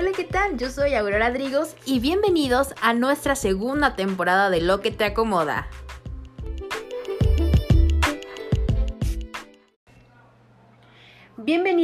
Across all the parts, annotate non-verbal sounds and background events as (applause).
Hola, ¿qué tal? Yo soy Aurora Drigos y bienvenidos a nuestra segunda temporada de Lo que te acomoda.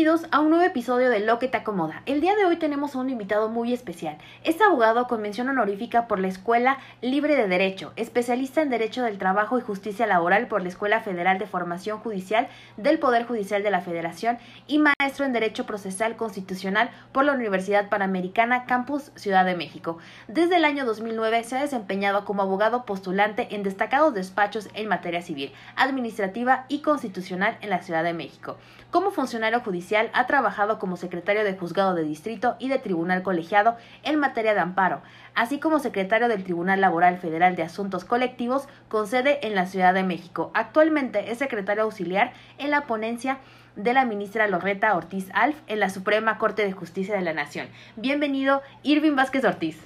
Bienvenidos a un nuevo episodio de Lo que te acomoda. El día de hoy tenemos a un invitado muy especial. Es abogado con mención honorífica por la Escuela Libre de Derecho, especialista en Derecho del Trabajo y Justicia Laboral por la Escuela Federal de Formación Judicial del Poder Judicial de la Federación y maestro en Derecho Procesal Constitucional por la Universidad Panamericana Campus Ciudad de México. Desde el año 2009 se ha desempeñado como abogado postulante en destacados despachos en materia civil, administrativa y constitucional en la Ciudad de México. Como funcionario judicial ha trabajado como secretario de juzgado de distrito y de tribunal colegiado en materia de amparo, así como secretario del Tribunal Laboral Federal de Asuntos Colectivos con sede en la Ciudad de México. Actualmente es secretario auxiliar en la ponencia de la ministra Loreta Ortiz Alf en la Suprema Corte de Justicia de la Nación. Bienvenido, Irving Vázquez Ortiz.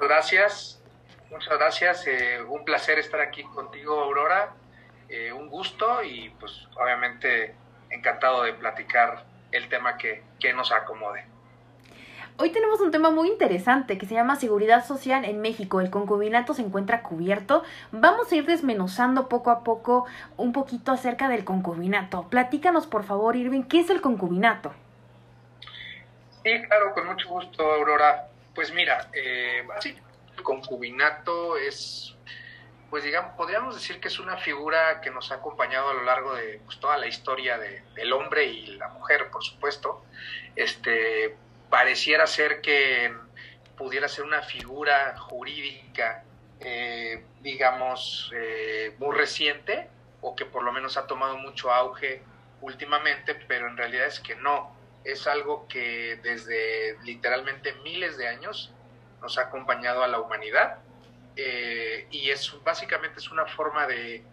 Gracias, muchas gracias. Eh, un placer estar aquí contigo, Aurora. Eh, un gusto y pues obviamente encantado de platicar el tema que, que nos acomode. Hoy tenemos un tema muy interesante que se llama Seguridad Social en México. El concubinato se encuentra cubierto. Vamos a ir desmenuzando poco a poco un poquito acerca del concubinato. Platícanos, por favor, Irving, ¿qué es el concubinato? Sí, claro, con mucho gusto, Aurora. Pues mira, eh, el concubinato es pues digamos, podríamos decir que es una figura que nos ha acompañado a lo largo de pues, toda la historia de, del hombre y la mujer, por supuesto. Este, pareciera ser que pudiera ser una figura jurídica, eh, digamos, eh, muy reciente o que por lo menos ha tomado mucho auge últimamente, pero en realidad es que no. Es algo que desde literalmente miles de años nos ha acompañado a la humanidad eh, y es básicamente es una forma de,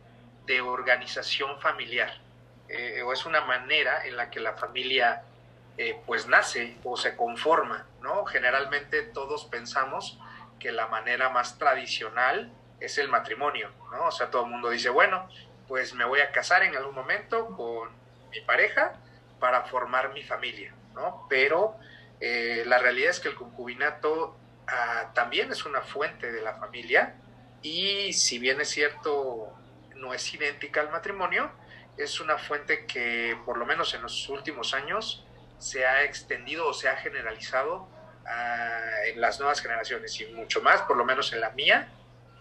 de organización familiar eh, o es una manera en la que la familia eh, pues nace o se conforma, ¿no? Generalmente todos pensamos que la manera más tradicional es el matrimonio, ¿no? O sea, todo el mundo dice, bueno, pues me voy a casar en algún momento con mi pareja para formar mi familia, ¿no? Pero la realidad es que el concubinato Ah, también es una fuente de la familia y si bien es cierto no es idéntica al matrimonio, es una fuente que por lo menos en los últimos años se ha extendido o se ha generalizado ah, en las nuevas generaciones y mucho más, por lo menos en la mía,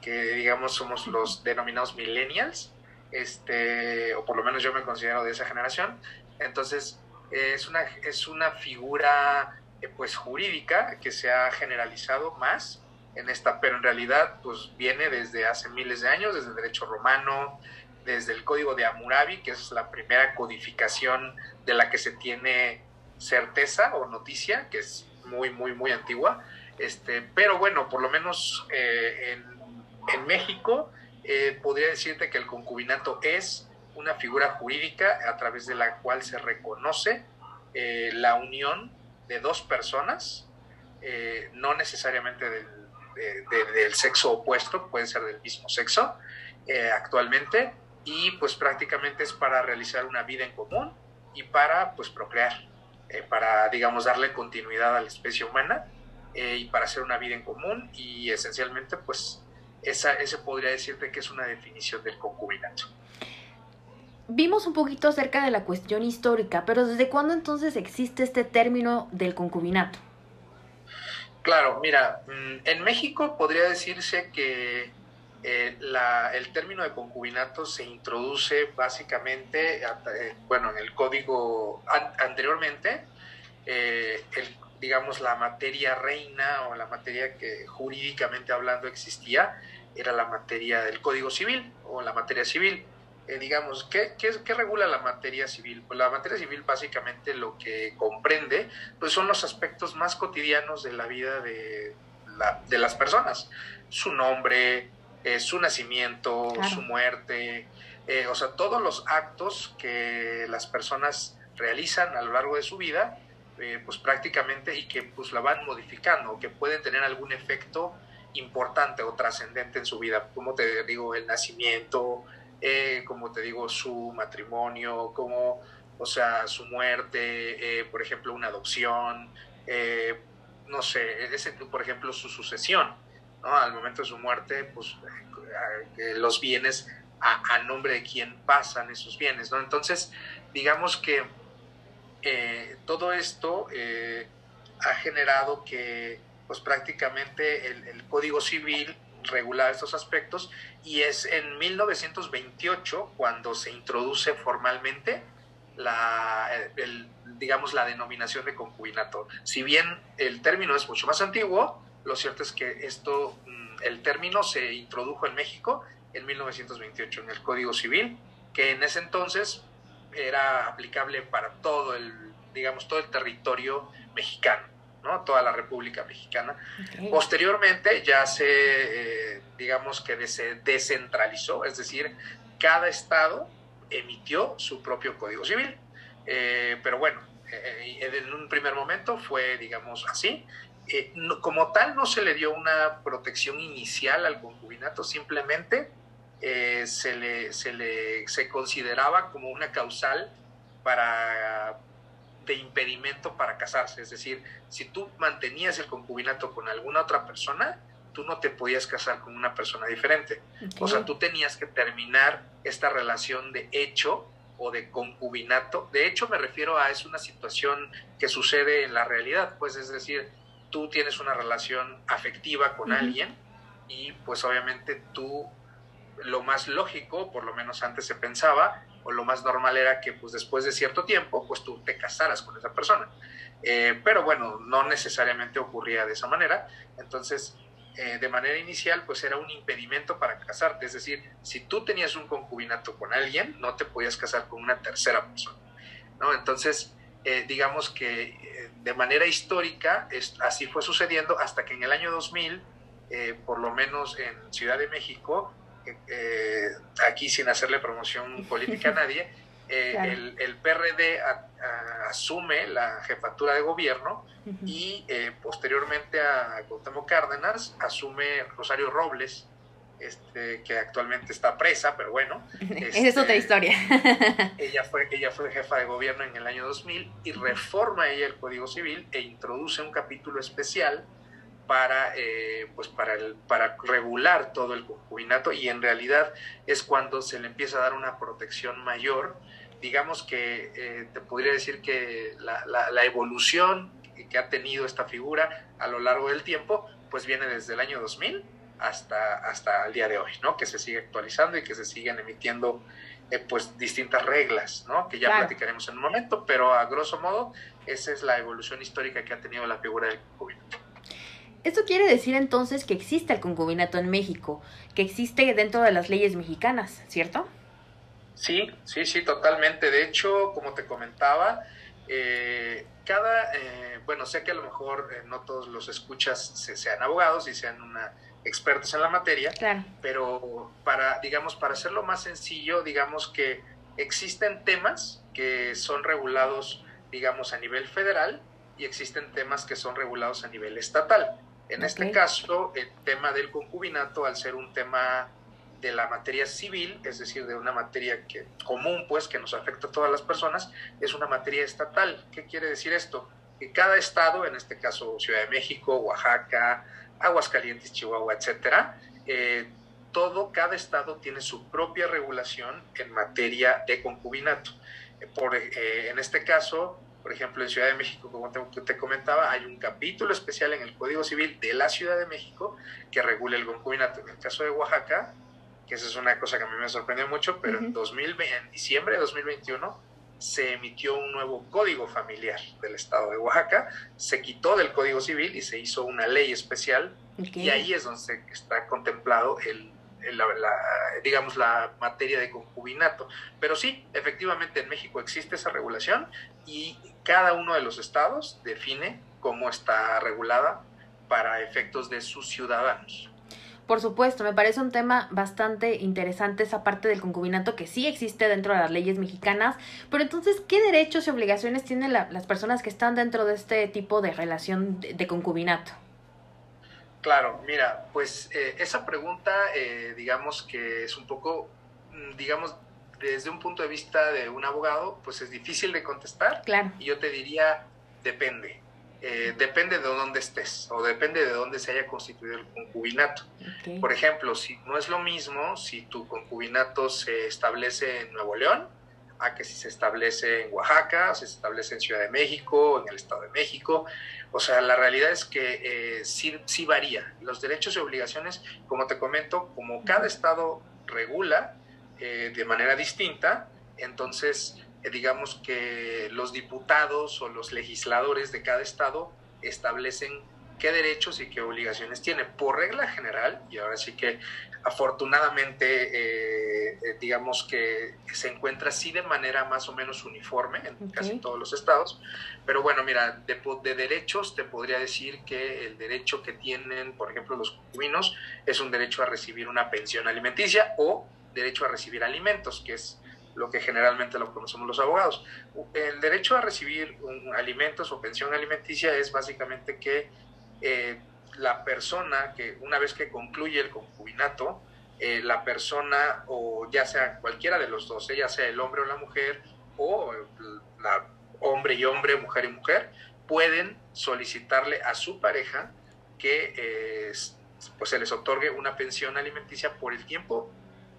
que digamos somos los denominados millennials, este, o por lo menos yo me considero de esa generación. Entonces, es una, es una figura pues jurídica que se ha generalizado más en esta, pero en realidad pues viene desde hace miles de años, desde el derecho romano, desde el código de Hammurabi, que es la primera codificación de la que se tiene certeza o noticia, que es muy, muy, muy antigua. Este, pero bueno, por lo menos eh, en, México eh, podría decirte que el concubinato es una figura jurídica a través de la cual se reconoce la unión de dos personas, eh, no necesariamente del, sexo opuesto, pueden ser del mismo sexo eh, actualmente, y pues prácticamente es para realizar una vida en común y para pues procrear, eh, para digamos darle continuidad a la especie humana y para hacer una vida en común y esencialmente pues esa, ese podría decirte que es una definición del concubinato. Vimos un poquito acerca de la cuestión histórica, pero ¿desde cuándo entonces existe este término del concubinato? Claro, mira, mm, en México podría decirse que eh, el término de concubinato se introduce básicamente, eh, bueno, en el código anteriormente, eh, digamos, la materia reina o la materia que jurídicamente hablando existía era la materia del Código Civil o la materia civil. Eh, digamos, ¿qué, ¿qué, regula la materia civil? Pues la materia civil básicamente lo que comprende pues son los aspectos más cotidianos de la vida de, de las personas. Su nombre, eh, su nacimiento, su muerte, eh, o sea, todos los actos que las personas realizan a lo largo de su vida, pues prácticamente y que pues la van modificando, que pueden tener algún efecto importante o trascendente en su vida, como te digo, el nacimiento, eh, como te digo, su matrimonio, como o sea, su muerte, eh, por ejemplo, una adopción, eh, no sé, ese, por ejemplo, su sucesión, ¿no? Al momento de su muerte, pues eh, los bienes a, nombre de quién pasan esos bienes, ¿no? Entonces, digamos que todo esto ha generado que, pues prácticamente el, el Código Civil regular estos aspectos y es en 1928 cuando se introduce formalmente la, el, digamos, la denominación de concubinato. Si bien el término es mucho más antiguo, lo cierto es que esto, mm, el término se introdujo en México en 1928 en el Código Civil, que en ese entonces era aplicable para todo el, digamos, todo el territorio mexicano, ¿no? Toda la República Mexicana. Posteriormente ya se, eh, digamos que se descentralizó, es decir, cada estado emitió su propio Código Civil. Eh, pero bueno, eh, en un primer momento fue, digamos, así. Como tal, no se le dio una protección inicial al concubinato, simplemente se, le, se le se consideraba como una causal para de impedimento para casarse. Es decir, si tú mantenías el concubinato con alguna otra persona, tú no te podías casar con una persona diferente. O sea, tú tenías que terminar esta relación de hecho o de concubinato. De hecho, me refiero a es una situación que sucede en la realidad, pues es decir, tú tienes una relación afectiva con alguien y pues obviamente tú lo más lógico, por lo menos antes se pensaba, o lo más normal era que pues después de cierto tiempo, pues tú te casaras con esa persona. Eh, pero bueno, no necesariamente ocurría de esa manera. Entonces, eh, de manera inicial, pues era un impedimento para casarte. Es decir, si tú tenías un concubinato con alguien, no te podías casar con una tercera persona. ¿no? Entonces, eh, digamos que de manera histórica así fue sucediendo hasta que en el año 2000, por lo menos en Ciudad de México, aquí sin hacerle promoción (laughs) política a nadie, el, el, PRD asume la jefatura de gobierno y eh, posteriormente a Cuauhtémoc Cárdenas asume Rosario Robles, este, que actualmente está presa, pero bueno. (laughs) Esa es otra este, historia. (laughs) ella, fue, ella fue jefa de gobierno en el año 2000 y reforma ella el Código Civil e introduce un capítulo especial para, eh, pues para, el, para regular todo el concubinato y en realidad es cuando se le empieza a dar una protección mayor. Digamos que eh, te podría decir que la, la, la evolución que ha tenido esta figura a lo largo del tiempo, pues viene desde el año 2000 hasta, hasta el día de hoy, ¿no? Que se sigue actualizando y que se siguen emitiendo eh, pues distintas reglas, ¿no? Que ya platicaremos en un momento, pero a grosso modo esa es la evolución histórica que ha tenido la figura del concubinato. Esto quiere decir entonces que existe el concubinato en México, que existe dentro de las leyes mexicanas, ¿cierto? Sí, sí, sí, totalmente. De hecho, como te comentaba, eh, cada, eh, bueno, sé que a lo mejor eh, no todos los escuchas sean abogados y sean una, expertos en la materia, pero para, digamos, para hacerlo más sencillo, digamos que existen temas que son regulados, digamos, a nivel federal y existen temas que son regulados a nivel estatal. En este caso, el tema del concubinato, al ser un tema de la materia civil, es decir, de una materia que, común, pues, que nos afecta a todas las personas, es una materia estatal. ¿Qué quiere decir esto? Que cada estado, en este caso Ciudad de México, Oaxaca, Aguascalientes, Chihuahua, etcétera, eh, todo, cada estado tiene su propia regulación en materia de concubinato. Eh, por, eh, en este caso, por ejemplo, en Ciudad de México, como te, comentaba, hay un capítulo especial en el Código Civil de la Ciudad de México que regula el concubinato. En el caso de Oaxaca, que esa es una cosa que a mí me sorprendió mucho, pero en, 2020, en diciembre de 2021 se emitió un nuevo código familiar del estado de Oaxaca, se quitó del código civil y se hizo una ley especial y ahí es donde está contemplado el, la, digamos la materia de concubinato. Pero sí, efectivamente en México existe esa regulación y cada uno de los estados define cómo está regulada para efectos de sus ciudadanos. Por supuesto, me parece un tema bastante interesante esa parte del concubinato que sí existe dentro de las leyes mexicanas, pero entonces, ¿qué derechos y obligaciones tienen las personas que están dentro de este tipo de relación de, concubinato? Claro, mira, pues eh, esa pregunta, eh, digamos que es un poco, mm, digamos, desde un punto de vista de un abogado, pues es difícil de contestar. Claro. Y yo te diría, depende. Eh, depende de dónde estés o depende de dónde se haya constituido el concubinato. Por ejemplo, si no es lo mismo si tu concubinato se establece en Nuevo León a que si se establece en Oaxaca, o si se establece en Ciudad de México, en el Estado de México. O sea, la realidad es que eh, sí, sí varía. Los derechos y obligaciones, como te comento, como cada estado regula eh, de manera distinta, entonces eh, digamos que los diputados o los legisladores de cada estado establecen qué derechos y qué obligaciones tiene. Por regla general, y ahora sí que afortunadamente, eh, eh, digamos que se encuentra así de manera más o menos uniforme en casi todos los estados. Pero bueno, mira, de, de, derechos te podría decir que el derecho que tienen, por ejemplo, los concubinos es un derecho a recibir una pensión alimenticia o derecho a recibir alimentos, que es lo que generalmente lo conocemos los abogados. El derecho a recibir alimentos o pensión alimenticia es básicamente que eh, la persona que una vez que concluye el concubinato, eh, la persona o ya sea cualquiera de los dos, ya sea el hombre o la mujer, o la hombre y hombre, mujer y mujer, pueden solicitarle a su pareja que eh, pues se les otorgue una pensión alimenticia por el tiempo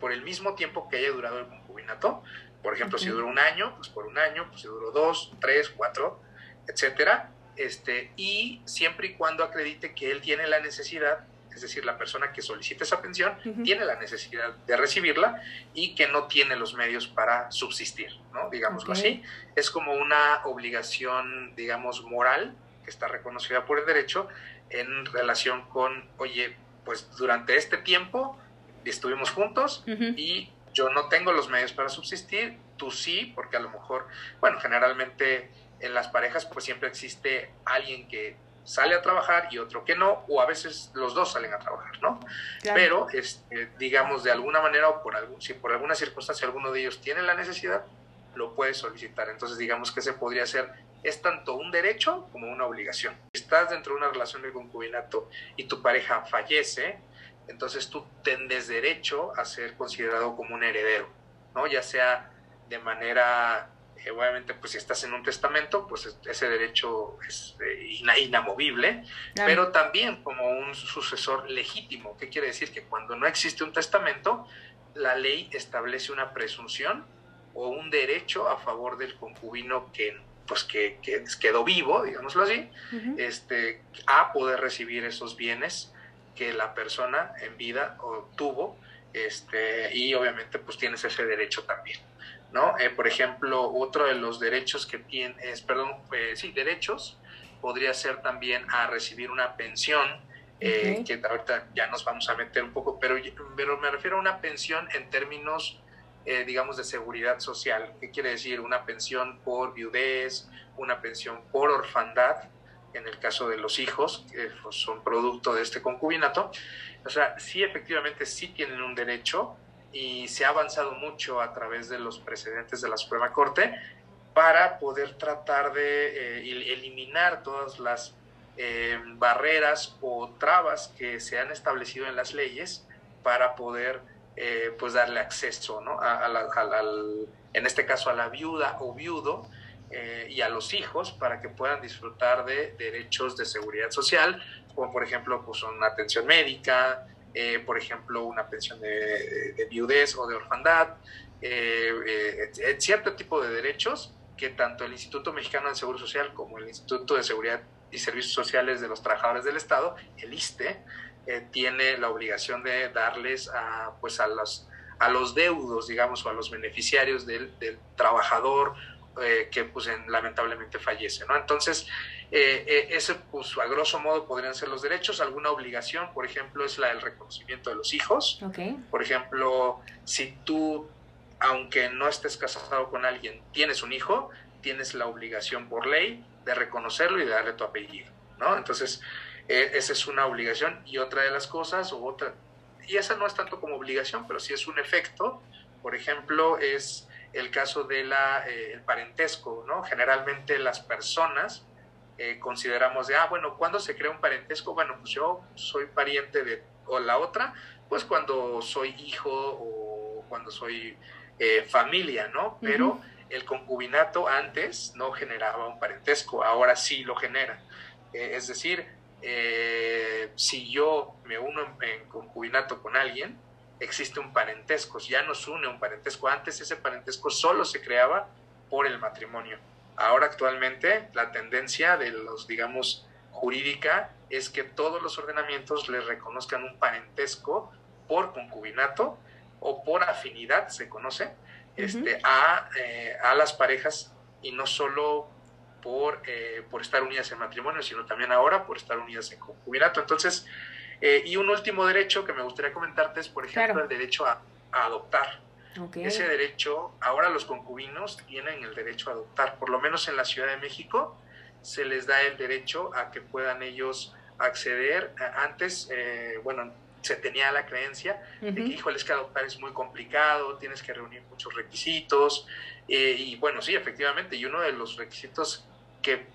por el mismo tiempo que haya durado el concubinato. Por ejemplo, si duró un año, pues por un año, pues si duró dos, tres, cuatro, etcétera. Este, y siempre y cuando acredite que él tiene la necesidad, es decir, la persona que solicita esa pensión tiene la necesidad de recibirla y que no tiene los medios para subsistir, ¿no? Digámoslo así. Es como una obligación, digamos, moral que está reconocida por el derecho en relación con, oye, pues durante este tiempo estuvimos juntos y yo no tengo los medios para subsistir, tú sí, porque a lo mejor, bueno, generalmente en las parejas pues siempre existe alguien que sale a trabajar y otro que no, o a veces los dos salen a trabajar, ¿no? Pero, este, digamos, de alguna manera o por algún, si por alguna circunstancia alguno de ellos tiene la necesidad, lo puede solicitar. Entonces, digamos que ese podría ser, es tanto un derecho como una obligación. Si estás dentro de una relación de concubinato y tu pareja fallece, entonces tú tendes derecho a ser considerado como un heredero, ¿no? Ya sea de manera, eh, obviamente, pues si estás en un testamento, pues ese derecho es eh, inamovible, pero también como un sucesor legítimo. ¿Qué quiere decir? Que cuando no existe un testamento, la ley establece una presunción o un derecho a favor del concubino que pues que, quedó vivo, digámoslo así, este, a poder recibir esos bienes que la persona en vida obtuvo este, y obviamente pues tienes ese derecho también. ¿No? Eh, por ejemplo, otro de los derechos que tienes, perdón, eh, sí, derechos, podría ser también a recibir una pensión, eh, que ahorita ya nos vamos a meter un poco, pero, pero me refiero a una pensión en términos, digamos, de seguridad social. ¿Qué quiere decir? Una pensión por viudez, una pensión por orfandad, en el caso de los hijos, que pues, son producto de este concubinato. O sea, sí efectivamente sí tienen un derecho y se ha avanzado mucho a través de los precedentes de la Suprema Corte para poder tratar de eh, eliminar todas las eh, barreras o trabas que se han establecido en las leyes para poder eh, pues darle acceso ¿no? a, en este caso a la viuda o viudo y a los hijos para que puedan disfrutar de derechos de seguridad social, como por ejemplo pues, una atención médica, eh, por ejemplo una pensión de, viudez o de orfandad, eh, cierto tipo de derechos que tanto el Instituto Mexicano del Seguro Social como el Instituto de Seguridad y Servicios Sociales de los Trabajadores del Estado, el ISTE, tiene la obligación de darles a, pues a los, a los deudos, digamos, o a los beneficiarios del, trabajador eh, que pues lamentablemente fallece, ¿no? Entonces, eh, eh, ese pues a grosso modo podrían ser los derechos, alguna obligación, por ejemplo, es la del reconocimiento de los hijos. Por ejemplo, si tú, aunque no estés casado con alguien, tienes un hijo, tienes la obligación por ley de reconocerlo y de darle tu apellido, ¿no? Entonces, esa es una obligación y otra de las cosas, o otra, y esa no es tanto como obligación, pero sí es un efecto, por ejemplo, es el caso del eh, parentesco, ¿no? Generalmente las personas eh, consideramos de, ah, bueno, ¿cuándo se crea un parentesco? Bueno, pues yo soy pariente de, o la otra, pues cuando soy hijo o cuando soy eh, familia, ¿no? Pero el concubinato antes no generaba un parentesco, ahora sí lo genera. Eh, es decir, si yo me uno en, concubinato con alguien, existe un parentesco, ya nos une un parentesco. Antes ese parentesco solo se creaba por el matrimonio. Ahora actualmente la tendencia de los, digamos, jurídica es que todos los ordenamientos le reconozcan un parentesco por concubinato o por afinidad, se conoce, este, a, eh, a, las parejas y no solo por, eh, por estar unidas en matrimonio, sino también ahora por estar unidas en concubinato. Entonces, eh, y un último derecho que me gustaría comentarte es, por ejemplo, el derecho a, adoptar. Ese derecho, ahora los concubinos tienen el derecho a adoptar, por lo menos en la Ciudad de México se les da el derecho a que puedan ellos acceder. Antes, bueno, se tenía la creencia de que, híjole, es que adoptar es muy complicado, tienes que reunir muchos requisitos. Eh, y bueno, sí, efectivamente, y uno de los requisitos que,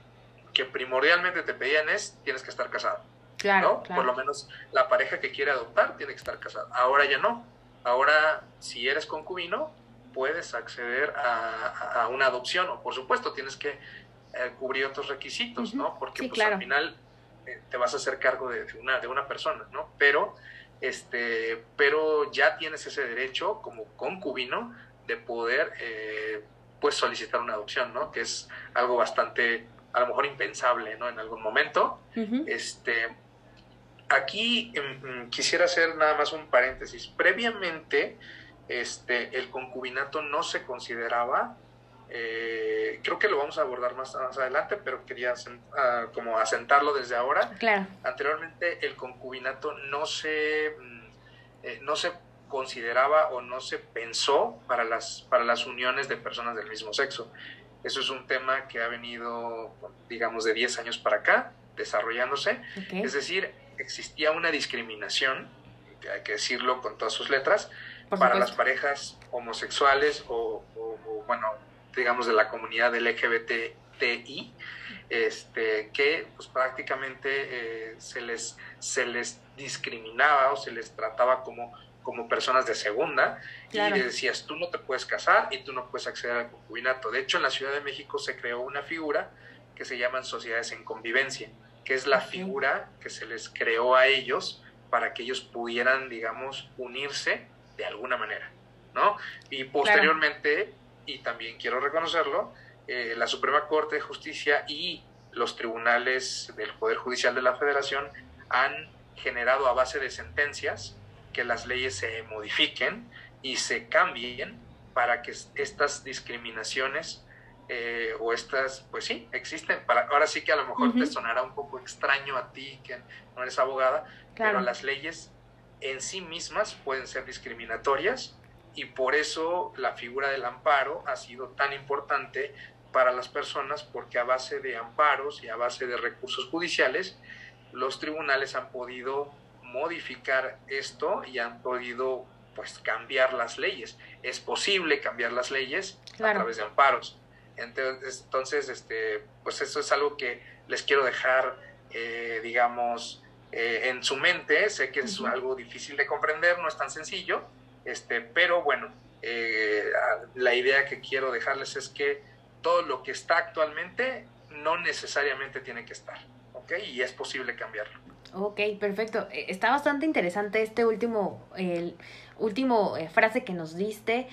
que primordialmente te pedían es, tienes que estar casado. Claro, Por lo menos la pareja que quiere adoptar tiene que estar casada. Ahora ya no. Ahora si eres concubino, puedes acceder a, una adopción, o por supuesto tienes que eh, cubrir otros requisitos, ¿no? Porque pues, al final eh, te vas a hacer cargo de, una, de una persona, ¿no? Pero este, pero ya tienes ese derecho como concubino de poder eh, pues solicitar una adopción, ¿no? Que es algo bastante, a lo mejor impensable, ¿no? En algún momento. Este, aquí em, quisiera hacer nada más un paréntesis. Previamente, este, el concubinato no se consideraba eh, creo que lo vamos a abordar más, más adelante, pero quería ah, como asentarlo desde ahora. Claro. Anteriormente el concubinato no se, mm, eh, no se consideraba o no se pensó para las, para las uniones de personas del mismo sexo. Eso es un tema que ha venido, digamos, de 10 años para acá, desarrollándose. Es decir, existía una discriminación, hay que decirlo con todas sus letras, para las parejas homosexuales o, o bueno, digamos, de la comunidad LGBTI, este, que pues prácticamente eh, se, les, se les discriminaba o se les trataba como, como personas de segunda y le decías, tú no te puedes casar y tú no puedes acceder al concubinato. De hecho, en la Ciudad de México se creó una figura que se llaman sociedades en convivencia, que es la figura que se les creó a ellos para que ellos pudieran, digamos, unirse de alguna manera, ¿no? Y posteriormente y también quiero reconocerlo, eh, la Suprema Corte de Justicia y los tribunales del Poder Judicial de la Federación han generado a base de sentencias que las leyes se modifiquen y se cambien para que estas discriminaciones eh, o estas, pues sí, existen. Para, ahora sí que a lo mejor te sonará un poco extraño a ti que no eres abogada, pero las leyes en sí mismas pueden ser discriminatorias y por eso la figura del amparo ha sido tan importante para las personas porque a base de amparos y a base de recursos judiciales los tribunales han podido modificar esto y han podido pues cambiar las leyes. Es posible cambiar las leyes a través de amparos. Entonces, este, pues eso es algo que les quiero dejar, eh, digamos, eh, en su mente. Sé que es algo difícil de comprender, no es tan sencillo, este, pero bueno, eh, la idea que quiero dejarles es que todo lo que está actualmente no necesariamente tiene que estar, ¿ok? Y es posible cambiarlo. Ok, perfecto. Eh, está bastante interesante este último, el último eh, frase que nos diste.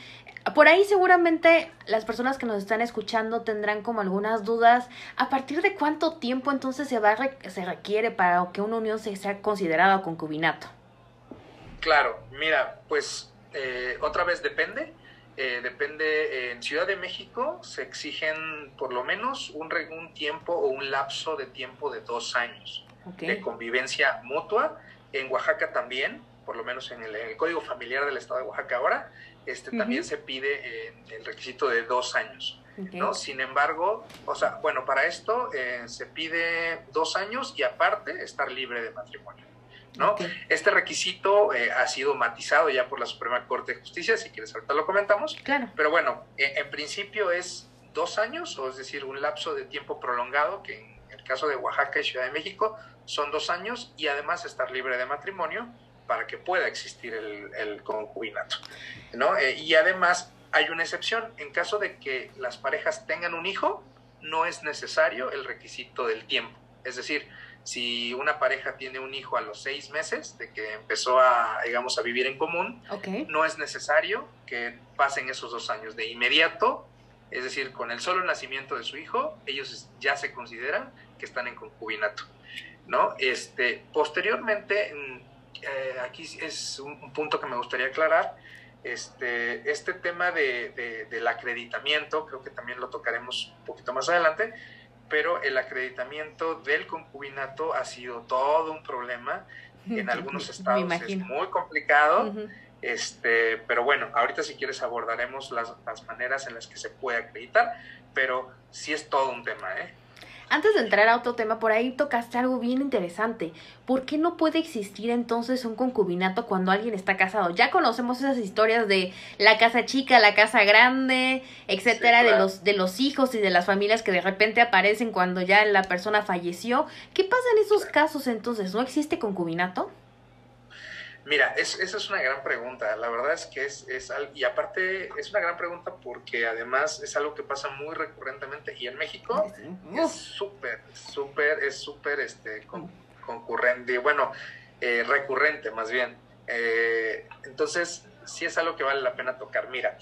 Por ahí seguramente las personas que nos están escuchando tendrán como algunas dudas. ¿A partir de cuánto tiempo entonces se, va se requiere para que una unión se sea considerada concubinato? Claro, mira, pues eh, otra vez depende. Eh, depende, en Ciudad de México se exigen por lo menos un, un tiempo o un lapso de tiempo de dos años de convivencia mutua. En Oaxaca también, por lo menos en el, Código Familiar del Estado de Oaxaca ahora, este, también se pide el requisito de dos años. ¿no? Sin embargo, o sea, bueno, para esto eh, se pide dos años y aparte estar libre de matrimonio. ¿no? Este requisito eh, ha sido matizado ya por la Suprema Corte de Justicia, si quieres ahorita lo comentamos. Claro. Pero bueno, en principio es dos años, o es decir, un lapso de tiempo prolongado, que en el caso de Oaxaca y Ciudad de México son dos años, y además estar libre de matrimonio para que pueda existir el, concubinato, ¿no? Eh, y además hay una excepción. En caso de que las parejas tengan un hijo, no es necesario el requisito del tiempo. Es decir, si una pareja tiene un hijo a los seis meses de que empezó a, digamos, a vivir en común, no es necesario que pasen esos dos años. De inmediato, es decir, con el solo nacimiento de su hijo, ellos ya se consideran que están en concubinato. ¿no? Este, posteriormente, eh, aquí es un, punto que me gustaría aclarar, este, este tema de, del acreditamiento, creo que también lo tocaremos un poquito más adelante, pero el acreditamiento del concubinato ha sido todo un problema. En (laughs) algunos estados es muy complicado. este, pero bueno, ahorita si quieres abordaremos las, las, maneras en las que se puede acreditar, pero sí es todo un tema, ¿eh? Antes de entrar a otro tema, por ahí tocaste algo bien interesante. ¿Por qué no puede existir entonces un concubinato cuando alguien está casado? Ya conocemos esas historias de la casa chica, la casa grande, etcétera, de los de los hijos y de las familias que de repente aparecen cuando ya la persona falleció. ¿Qué pasa en esos casos entonces? ¿No existe concubinato? Mira, esa es una gran pregunta. La verdad es que es, es, y aparte es una gran pregunta porque además es algo que pasa muy recurrentemente y en México es súper, súper, es súper este, concurrente, bueno, eh, recurrente más bien. Eh, entonces, sí es algo que vale la pena tocar. Mira,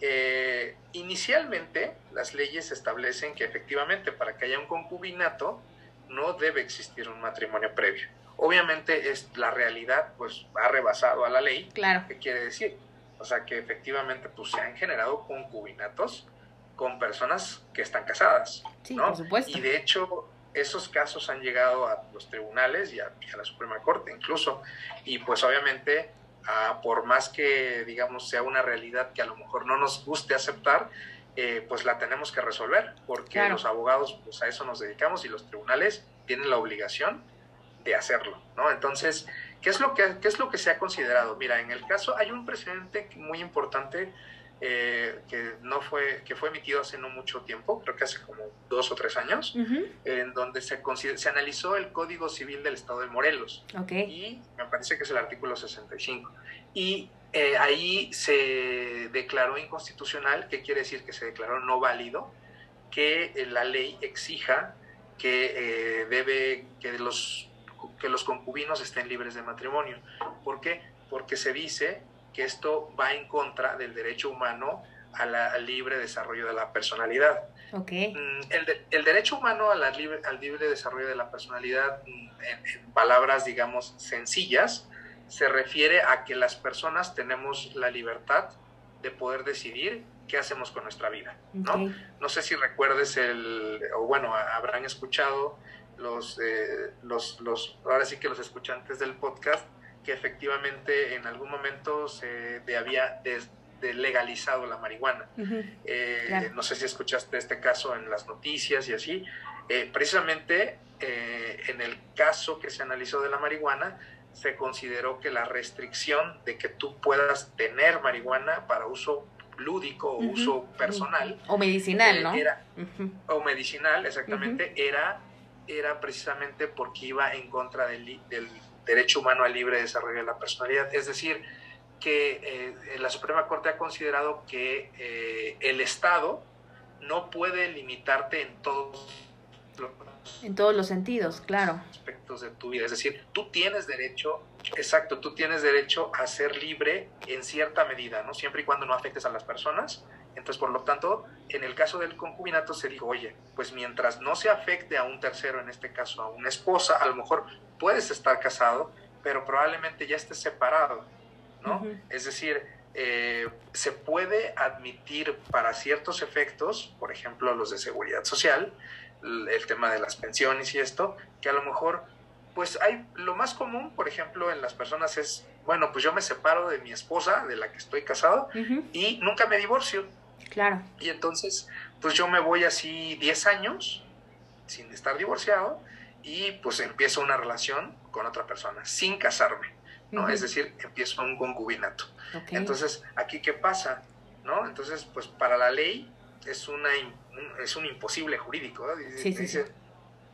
eh, inicialmente las leyes establecen que efectivamente para que haya un concubinato no debe existir un matrimonio previo. Obviamente es la realidad, pues ha rebasado a la ley. Claro. ¿Qué quiere decir? O sea que efectivamente pues se han generado concubinatos con personas que están casadas. Sí, por supuesto. Y de hecho esos casos han llegado a los tribunales y a, la Suprema Corte incluso. Y pues obviamente por más que digamos sea una realidad que a lo mejor no nos guste aceptar, eh, pues la tenemos que resolver porque los abogados pues a eso nos dedicamos y los tribunales tienen la obligación de hacerlo, ¿no? Entonces, ¿qué es lo que, qué es lo que se ha considerado? Mira, en el caso hay un precedente muy importante eh, que no fue que fue emitido hace no mucho tiempo, creo que hace como dos o tres años, en donde se, se analizó el Código Civil del Estado de Morelos. Y me parece que es el artículo 65. Y eh, ahí se declaró inconstitucional, ¿qué quiere decir que se declaró no válido, que eh, la ley exija que debe que los que los concubinos estén libres de matrimonio. ¿Por qué? Porque se dice que esto va en contra del derecho humano al libre desarrollo de la personalidad. Okay. Mm, el, derecho humano a libre, al libre desarrollo de la personalidad, mm, en, palabras, digamos, sencillas, se refiere a que las personas tenemos la libertad de poder decidir qué hacemos con nuestra vida, ¿no? No sé si recuerdes el, o bueno, habrán escuchado los, eh, los, los, ahora sí que los escuchantes del podcast, que efectivamente en algún momento se había legalizado la marihuana. Eh, no sé si escuchaste este caso en las noticias y así. Eh, precisamente en el caso que se analizó de la marihuana, se consideró que la restricción de que tú puedas tener marihuana para uso lúdico o uso personal. O medicinal, ¿no? O medicinal, exactamente, era era precisamente porque iba en contra del, derecho humano al libre desarrollo de la personalidad. Es decir, que eh, la Suprema Corte ha considerado que eh, el Estado no puede limitarte en todos los en todos los sentidos, claro. Aspectos de tu vida. Es decir, tú tienes derecho, exacto, tú tienes derecho a ser libre en cierta medida, ¿no? Siempre y cuando no afectes a las personas entonces, por lo tanto, en el caso del concubinato se dijo, oye, pues mientras no se afecte a un tercero, en este caso a una esposa, a lo mejor puedes estar casado, pero probablemente ya estés separado, ¿no? Es decir, eh, se puede admitir para ciertos efectos, por ejemplo, los de seguridad social, el tema de las pensiones y esto, que a lo mejor, pues hay, lo más común, por ejemplo, en las personas es, bueno, pues yo me separo de mi esposa, de la que estoy casado, y nunca me divorcio Claro. Y entonces, pues yo me voy así 10 años sin estar divorciado y pues empiezo una relación con otra persona sin casarme, ¿no? Es decir, empiezo un concubinato. Entonces, aquí qué pasa, ¿no? Entonces, pues para la ley es una es un imposible jurídico, Dice,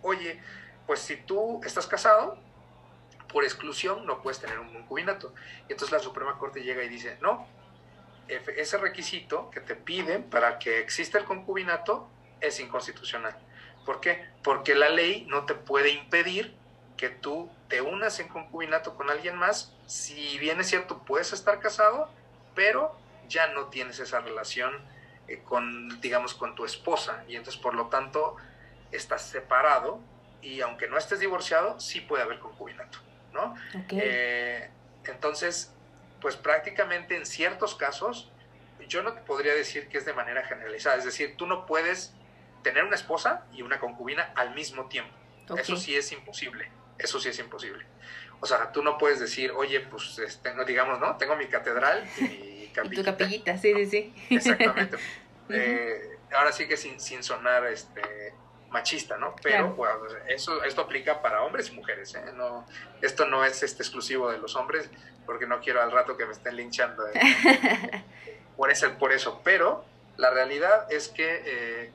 oye, pues si tú estás casado, por exclusión no puedes tener un concubinato. Y entonces la Suprema Corte llega y dice, no, ese requisito que te piden para que exista el concubinato es inconstitucional. ¿Por qué? Porque la ley no te puede impedir que tú te unas en concubinato con alguien más. Si bien es cierto, puedes estar casado, pero ya no tienes esa relación eh, con, digamos, con tu esposa. Y entonces, por lo tanto, estás separado y aunque no estés divorciado, sí puede haber concubinato, ¿no? Eh, entonces, pues prácticamente en ciertos casos, yo no te podría decir que es de manera generalizada, es decir, tú no puedes tener una esposa y una concubina al mismo tiempo. Eso sí es imposible, eso sí es imposible. O sea, tú no puedes decir, oye, pues, este, no, digamos, ¿no? Tengo mi catedral y mi capillita. (laughs) y tu capillita, sí, sí, sí. Exactamente. (laughs) Eh, ahora sí que sin, sin sonar este, machista, ¿no? Pero pues, eso, esto aplica para hombres y mujeres, ¿eh? No, esto no es este exclusivo de los hombres, porque no quiero al rato que me estén linchando (laughs) por, eso, por eso. Pero la realidad es que eh,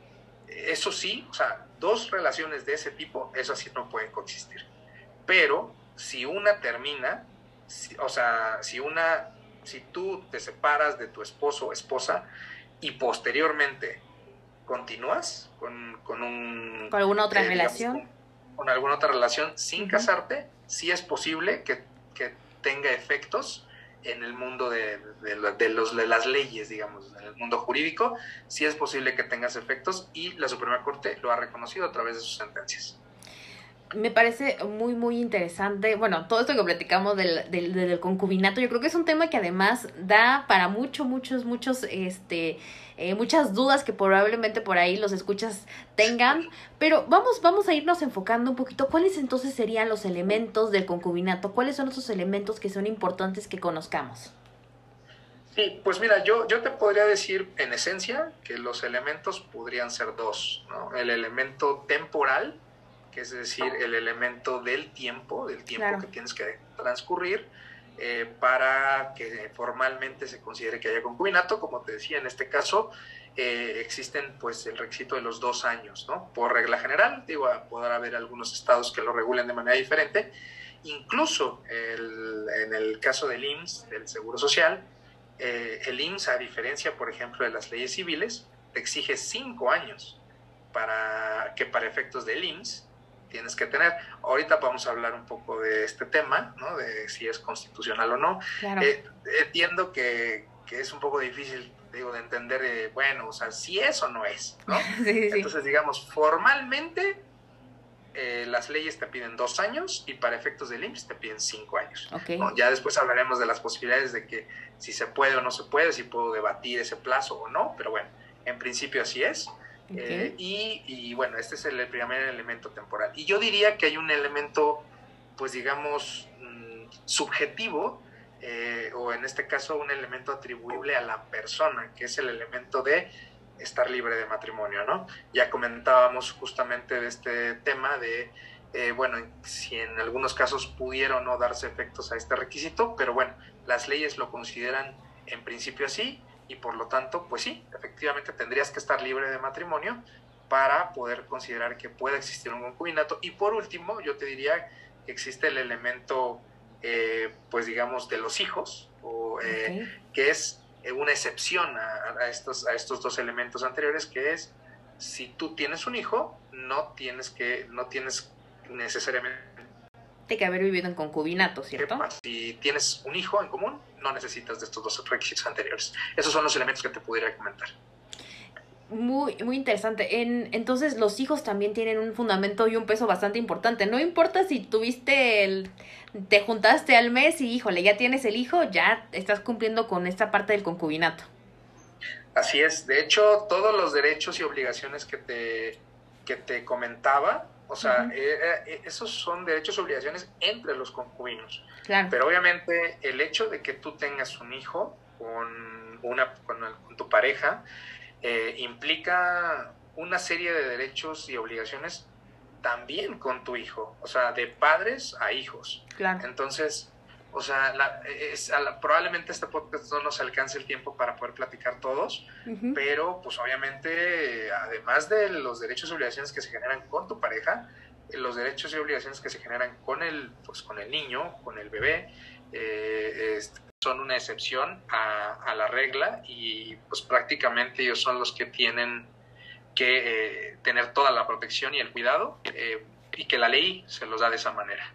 eso sí, o sea, dos relaciones de ese tipo, eso sí no pueden coexistir. Pero si una termina, o sea, si una, si tú te separas de tu esposo o esposa y posteriormente continúas con, con un... ¿Con alguna otra eh, relación? Con, alguna otra relación sin casarte, sí es posible que, que, tenga efectos en el mundo de, de, los, de las leyes, digamos, en el mundo jurídico, sí es posible que tengas efectos y la Suprema Corte lo ha reconocido a través de sus sentencias me parece muy, muy interesante. Bueno, todo esto que platicamos del, del, del, concubinato, yo creo que es un tema que además da para muchos, muchos, muchos, este, eh, muchas dudas que probablemente por ahí los escuchas tengan. Pero vamos, vamos a irnos enfocando un poquito. ¿Cuáles entonces serían los elementos del concubinato? ¿Cuáles son esos elementos que son importantes que conozcamos? Sí, pues mira, yo, yo te podría decir en esencia que los elementos podrían ser dos, ¿no? El elemento temporal, que es decir, el elemento del tiempo, del tiempo que tienes que transcurrir eh, para que formalmente se considere que haya concubinato. Como te decía, en este caso eh, existen pues el requisito de los dos años, ¿no? Por regla general, digo, podrá haber algunos estados que lo regulen de manera diferente. Incluso en el caso del IMSS, del Seguro Social, eh, el IMSS, a diferencia, por ejemplo, de las leyes civiles, exige cinco años para que para efectos del IMSS tienes que tener. Ahorita vamos a hablar un poco de este tema, ¿no? De si es constitucional o no. Eh, entiendo que, que, es un poco difícil, digo, de entender, eh, bueno, o sea, si es o no es, ¿no? (laughs) Entonces, digamos, formalmente eh, las leyes te piden dos años y para efectos del IMSS te piden cinco años. Ya después hablaremos de las posibilidades de que si se puede o no se puede, si puedo debatir ese plazo o no, pero bueno, en principio así es. Eh, y, bueno, este es el primer elemento temporal. Y yo diría que hay un elemento, pues digamos, mm, subjetivo, eh, o en este caso un elemento atribuible a la persona, que es el elemento de estar libre de matrimonio, ¿no? Ya comentábamos justamente de este tema de, eh, bueno, si en algunos casos pudiera o no darse efectos a este requisito, pero bueno, las leyes lo consideran en principio así y por lo tanto, pues sí, efectivamente tendrías que estar libre de matrimonio para poder considerar que puede existir un concubinato. Y por último, yo te diría que existe el elemento, eh, pues digamos, de los hijos, o, eh, que es una excepción a, estos, a estos dos elementos anteriores, que es si tú tienes un hijo, no tienes que, no tienes necesariamente que haber vivido en concubinato, ¿cierto? Si tienes un hijo en común, no necesitas de estos dos requisitos anteriores. Esos son los elementos que te pudiera comentar. Muy, muy interesante. En, entonces los hijos también tienen un fundamento y un peso bastante importante. No importa si tuviste el, te juntaste al mes y híjole, ya tienes el hijo, ya estás cumpliendo con esta parte del concubinato. Así es. De hecho, todos los derechos y obligaciones que te, que te comentaba, o sea, eh, eh, esos son derechos y obligaciones entre los concubinos. Pero obviamente el hecho de que tú tengas un hijo con, una, con, tu pareja eh, implica una serie de derechos y obligaciones también con tu hijo, o sea, de padres a hijos. Entonces, o sea, probablemente este podcast no nos alcance el tiempo para poder platicar todos, pero pues obviamente, además de los derechos y obligaciones que se generan con tu pareja, los derechos y obligaciones que se generan con el, pues, con el niño, con el bebé, eh, son una excepción a, la regla y pues prácticamente ellos son los que tienen que eh, tener toda la protección y el cuidado eh, y que la ley se los da de esa manera.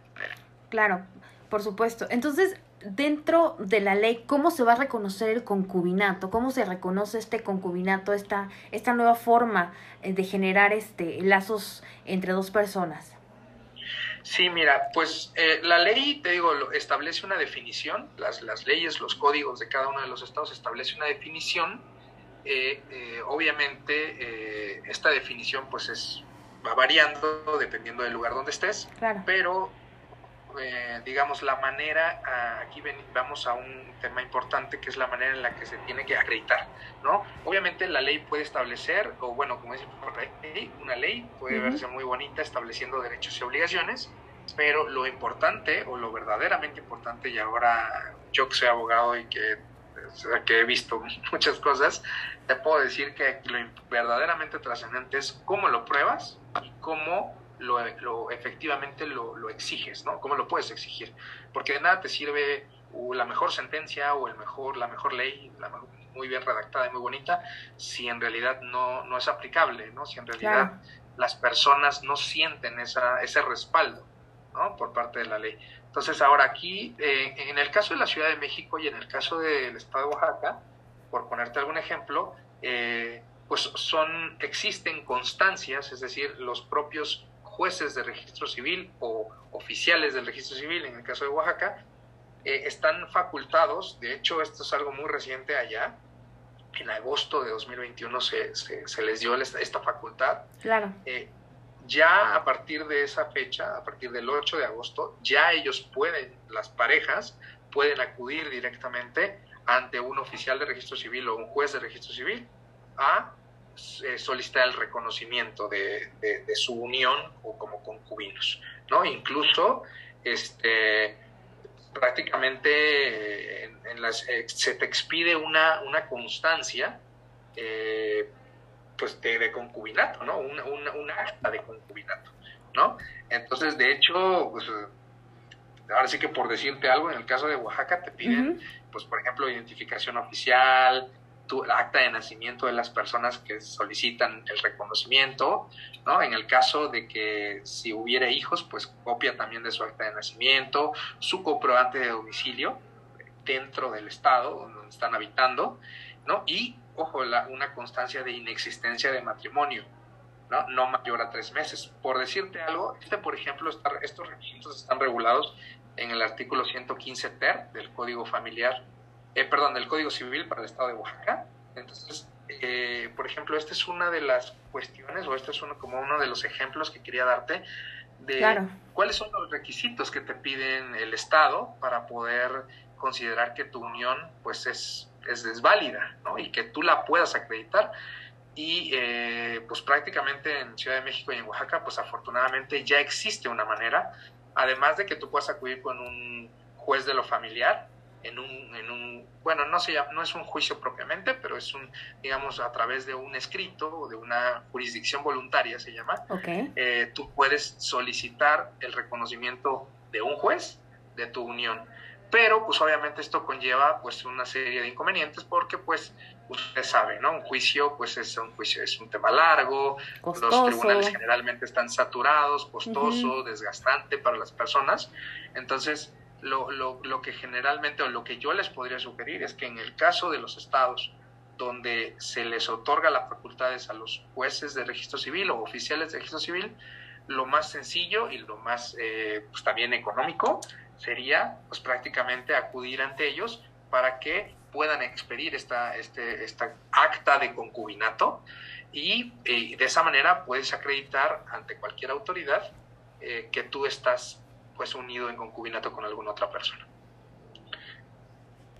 Claro, por supuesto. Entonces, dentro de la ley, ¿cómo se va a reconocer el concubinato? ¿Cómo se reconoce este concubinato, esta, esta nueva forma eh, de generar este lazos entre dos personas? Sí, mira, pues eh, la ley, te digo, establece una definición, las, las leyes, los códigos de cada uno de los estados establece una definición. Eh, obviamente, esta definición pues es va variando dependiendo del lugar donde estés, claro. pero eh, digamos, la manera, aquí vamos a un tema importante que es la manera en la que se tiene que acreditar, ¿no? Obviamente la ley puede establecer, o bueno, como dice una ley puede verse muy bonita estableciendo derechos y obligaciones, pero lo importante o lo verdaderamente importante, y ahora yo que soy abogado y que, que he visto (laughs) muchas cosas, te puedo decir que lo verdaderamente trascendente es cómo lo pruebas y cómo lo, efectivamente lo, exiges, ¿no? ¿Cómo lo puedes exigir? Porque de nada te sirve la mejor sentencia o el mejor, la mejor ley, la, muy bien redactada y muy bonita, si en realidad no, no es aplicable, ¿no? Si en realidad las personas no sienten esa, ese respaldo, ¿no? Por parte de la ley. Entonces, ahora aquí, eh, en el caso de la Ciudad de México y en el caso del Estado de Oaxaca, por ponerte algún ejemplo, eh, pues son, existen constancias, es decir, los propios jueces de registro civil o oficiales del registro civil, en el caso de Oaxaca, eh, están facultados, de hecho esto es algo muy reciente allá, en agosto de 2021 se, se, les dio esta, facultad. Claro. Eh, ya a partir de esa fecha, a partir del 8 de agosto, ya ellos pueden, las parejas, pueden acudir directamente ante un oficial de registro civil o un juez de registro civil a eh, solicitar el reconocimiento de, su unión o como concubinos, ¿no? Incluso, este, prácticamente en, las, eh, se te expide una, una constancia, eh, pues, de, concubinato, ¿no? Un, acta de concubinato, ¿no? Entonces, de hecho, pues, ahora sí que por decirte algo, en el caso de Oaxaca te piden, pues, por ejemplo, identificación oficial, el acta de nacimiento de las personas que solicitan el reconocimiento, ¿no? En el caso de que si hubiera hijos, pues copia también de su acta de nacimiento, su comprobante de domicilio dentro del estado donde están habitando, ¿no? Y, ojo, la, una constancia de inexistencia de matrimonio, ¿no? No mayor a tres meses. Por decirte algo, este, por ejemplo, estos requisitos están regulados en el artículo 115 ter del Código Familiar eh, perdón, del Código Civil para el Estado de Oaxaca. Entonces, eh, por ejemplo, esta es una de las cuestiones, o este es uno, como uno de los ejemplos que quería darte, de cuáles son los requisitos que te piden el Estado para poder considerar que tu unión pues es, es desválida, ¿no? Y que tú la puedas acreditar. Y eh, pues prácticamente en Ciudad de México y en Oaxaca, pues afortunadamente ya existe una manera, además de que tú puedas acudir con un juez de lo familiar, en un, en un bueno, no, se no es un juicio propiamente, pero es un, digamos, a través de un escrito o de una jurisdicción voluntaria, se llama, eh, tú puedes solicitar el reconocimiento de un juez de tu unión. Pero, pues obviamente esto conlleva pues una serie de inconvenientes porque pues usted sabe, ¿no? Un juicio pues es un juicio, es un tema largo, los tribunales generalmente están saturados, costoso, desgastante para las personas. Entonces, lo, lo, lo, que generalmente o lo que yo les podría sugerir es que en el caso de los estados donde se les otorga las facultades a los jueces de registro civil o oficiales de registro civil, lo más sencillo y lo más eh, pues también económico sería pues prácticamente acudir ante ellos para que puedan expedir esta, este, esta acta de concubinato y, eh, de esa manera puedes acreditar ante cualquier autoridad eh, que tú estás pues unido en concubinato con alguna otra persona.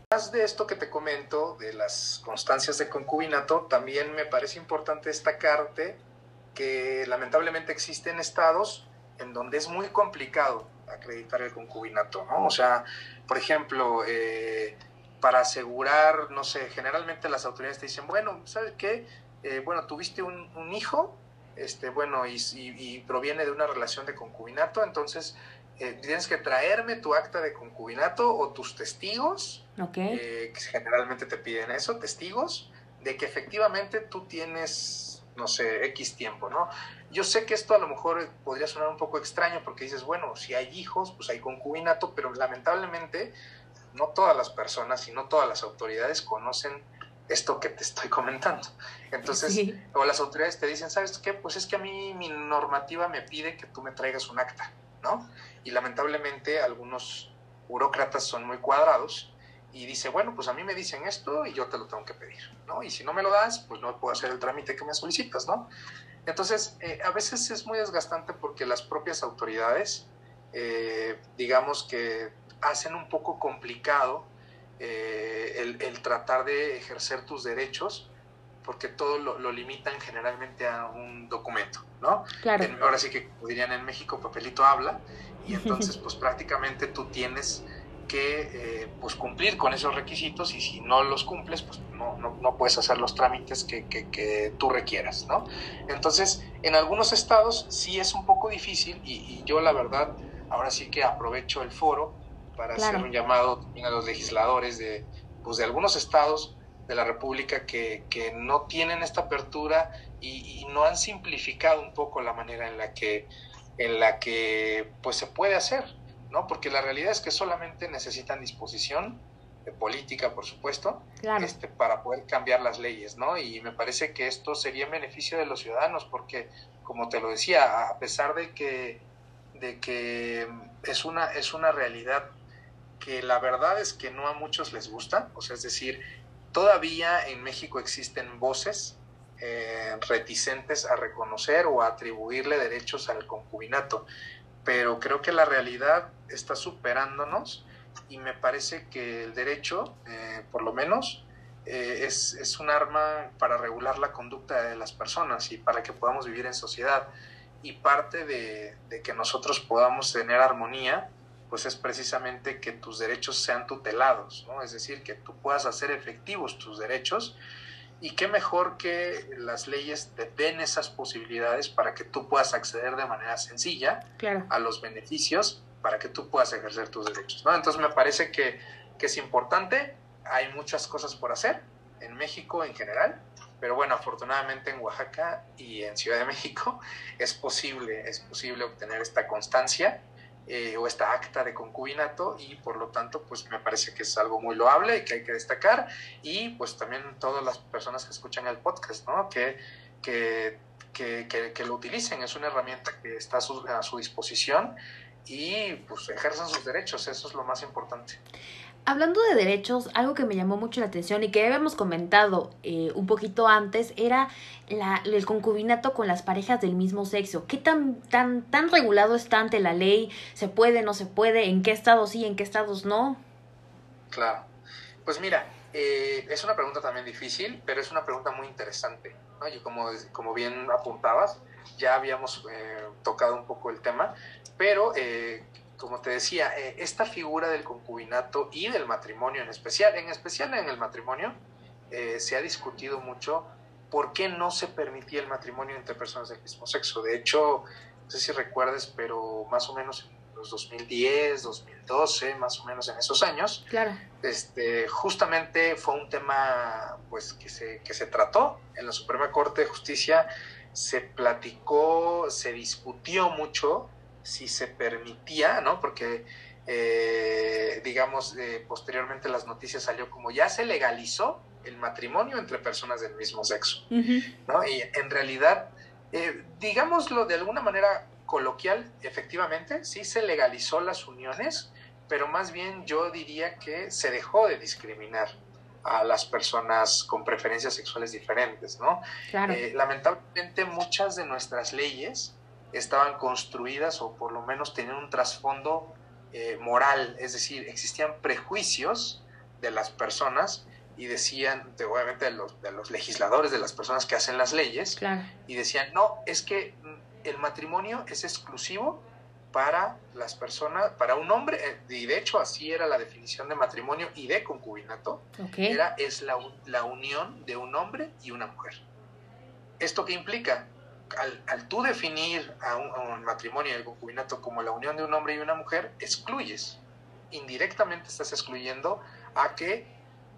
Además de esto que te comento, de las constancias de concubinato, también me parece importante destacarte que lamentablemente existen estados en donde es muy complicado acreditar el concubinato, ¿no? O sea, por ejemplo, eh, para asegurar, no sé, generalmente las autoridades te dicen, bueno, ¿sabes qué? Eh, bueno, tuviste un, hijo, este, bueno, y, y, proviene de una relación de concubinato, entonces eh, tienes que traerme tu acta de concubinato o tus testigos, eh, que generalmente te piden eso, testigos, de que efectivamente tú tienes, no sé, X tiempo, ¿no? Yo sé que esto a lo mejor podría sonar un poco extraño porque dices, bueno, si hay hijos, pues hay concubinato, pero lamentablemente no todas las personas y no todas las autoridades conocen esto que te estoy comentando. Entonces, o las autoridades te dicen, ¿sabes qué? Pues es que a mí mi normativa me pide que tú me traigas un acta, ¿no? Y lamentablemente algunos burócratas son muy cuadrados y dice, bueno, pues a mí me dicen esto y yo te lo tengo que pedir, ¿no? Y si no me lo das, pues no puedo hacer el trámite que me solicitas, ¿no? Entonces, eh, a veces es muy desgastante porque las propias autoridades, eh, digamos que hacen un poco complicado eh, el, tratar de ejercer tus derechos porque todo lo, limitan generalmente a un documento, ¿no? Claro. ahora sí que, como dirían en México, papelito habla, y entonces (laughs) pues prácticamente tú tienes que pues cumplir con esos requisitos y si no los cumples, pues no, no, puedes hacer los trámites que, que, tú requieras, ¿no? Entonces, en algunos estados sí es un poco difícil y, yo la verdad, ahora sí que aprovecho el foro para hacer un llamado a los legisladores de, pues, de algunos estados de la República que, que no tienen esta apertura y, y, no han simplificado un poco la manera en la que, en la que pues, se puede hacer, ¿no? Porque la realidad es que solamente necesitan disposición de política, por supuesto, este, para poder cambiar las leyes, ¿no? Y me parece que esto sería en beneficio de los ciudadanos, porque, como te lo decía, a pesar de que, de que es, una, es una realidad que la verdad es que no a muchos les gusta, o sea, es decir, todavía en México existen voces eh, reticentes a reconocer o a atribuirle derechos al concubinato, pero creo que la realidad está superándonos y me parece que el derecho, eh, por lo menos, eh, es, es, un arma para regular la conducta de las personas y para que podamos vivir en sociedad. Y parte de, de, que nosotros podamos tener armonía, pues es precisamente que tus derechos sean tutelados, ¿no? Es decir, que tú puedas hacer efectivos tus derechos. Y qué mejor que las leyes te den esas posibilidades para que tú puedas acceder de manera sencilla a los beneficios para que tú puedas ejercer tus derechos. ¿no? Entonces me parece que, que, es importante, hay muchas cosas por hacer en México en general, pero bueno, afortunadamente en Oaxaca y en Ciudad de México es posible, es posible obtener esta constancia eh, o esta acta de concubinato y por lo tanto pues me parece que es algo muy loable y que hay que destacar y pues también todas las personas que escuchan el podcast, ¿no? Que, que, que, que, lo utilicen, es una herramienta que está a su, a su disposición y pues ejerzan sus derechos, eso es lo más importante. Hablando de derechos, algo que me llamó mucho la atención y que habíamos comentado eh, un poquito antes era la, el concubinato con las parejas del mismo sexo. ¿Qué tan, tan, tan regulado está ante la ley? ¿Se puede, no se puede? ¿En qué estados sí, en qué estados no? Claro. Pues mira, eh, es una pregunta también difícil, pero es una pregunta muy interesante. ¿no? Y como, como bien apuntabas, ya habíamos eh, tocado un poco el tema, pero eh, como te decía, eh, esta figura del concubinato y del matrimonio en especial, en especial en el matrimonio, se ha discutido mucho por qué no se permitía el matrimonio entre personas del mismo sexo. De hecho, no sé si recuerdes, pero más o menos en los 2010, 2012, más o menos en esos años, claro. este, justamente fue un tema pues, que, se, que se trató en la Suprema Corte de Justicia se platicó, se discutió mucho si se permitía, ¿no? Porque, eh, digamos, eh, posteriormente las noticias salió como ya se legalizó el matrimonio entre personas del mismo sexo, ¿no? Y en realidad, eh, digámoslo de alguna manera coloquial, efectivamente, sí se legalizó las uniones, pero más bien yo diría que se dejó de discriminar a las personas con preferencias sexuales diferentes, ¿no? Eh, lamentablemente muchas de nuestras leyes estaban construidas o por lo menos tenían un trasfondo eh, moral, es decir, existían prejuicios de las personas y decían, obviamente de los, de los legisladores, de las personas que hacen las leyes, y decían, no, es que el matrimonio es exclusivo para las personas, para un hombre, eh, y de hecho así era la definición de matrimonio y de concubinato, era, es la, la, unión de un hombre y una mujer. ¿Esto qué implica? Al, al tú definir a un, a un matrimonio y el concubinato como la unión de un hombre y una mujer, excluyes, indirectamente estás excluyendo a que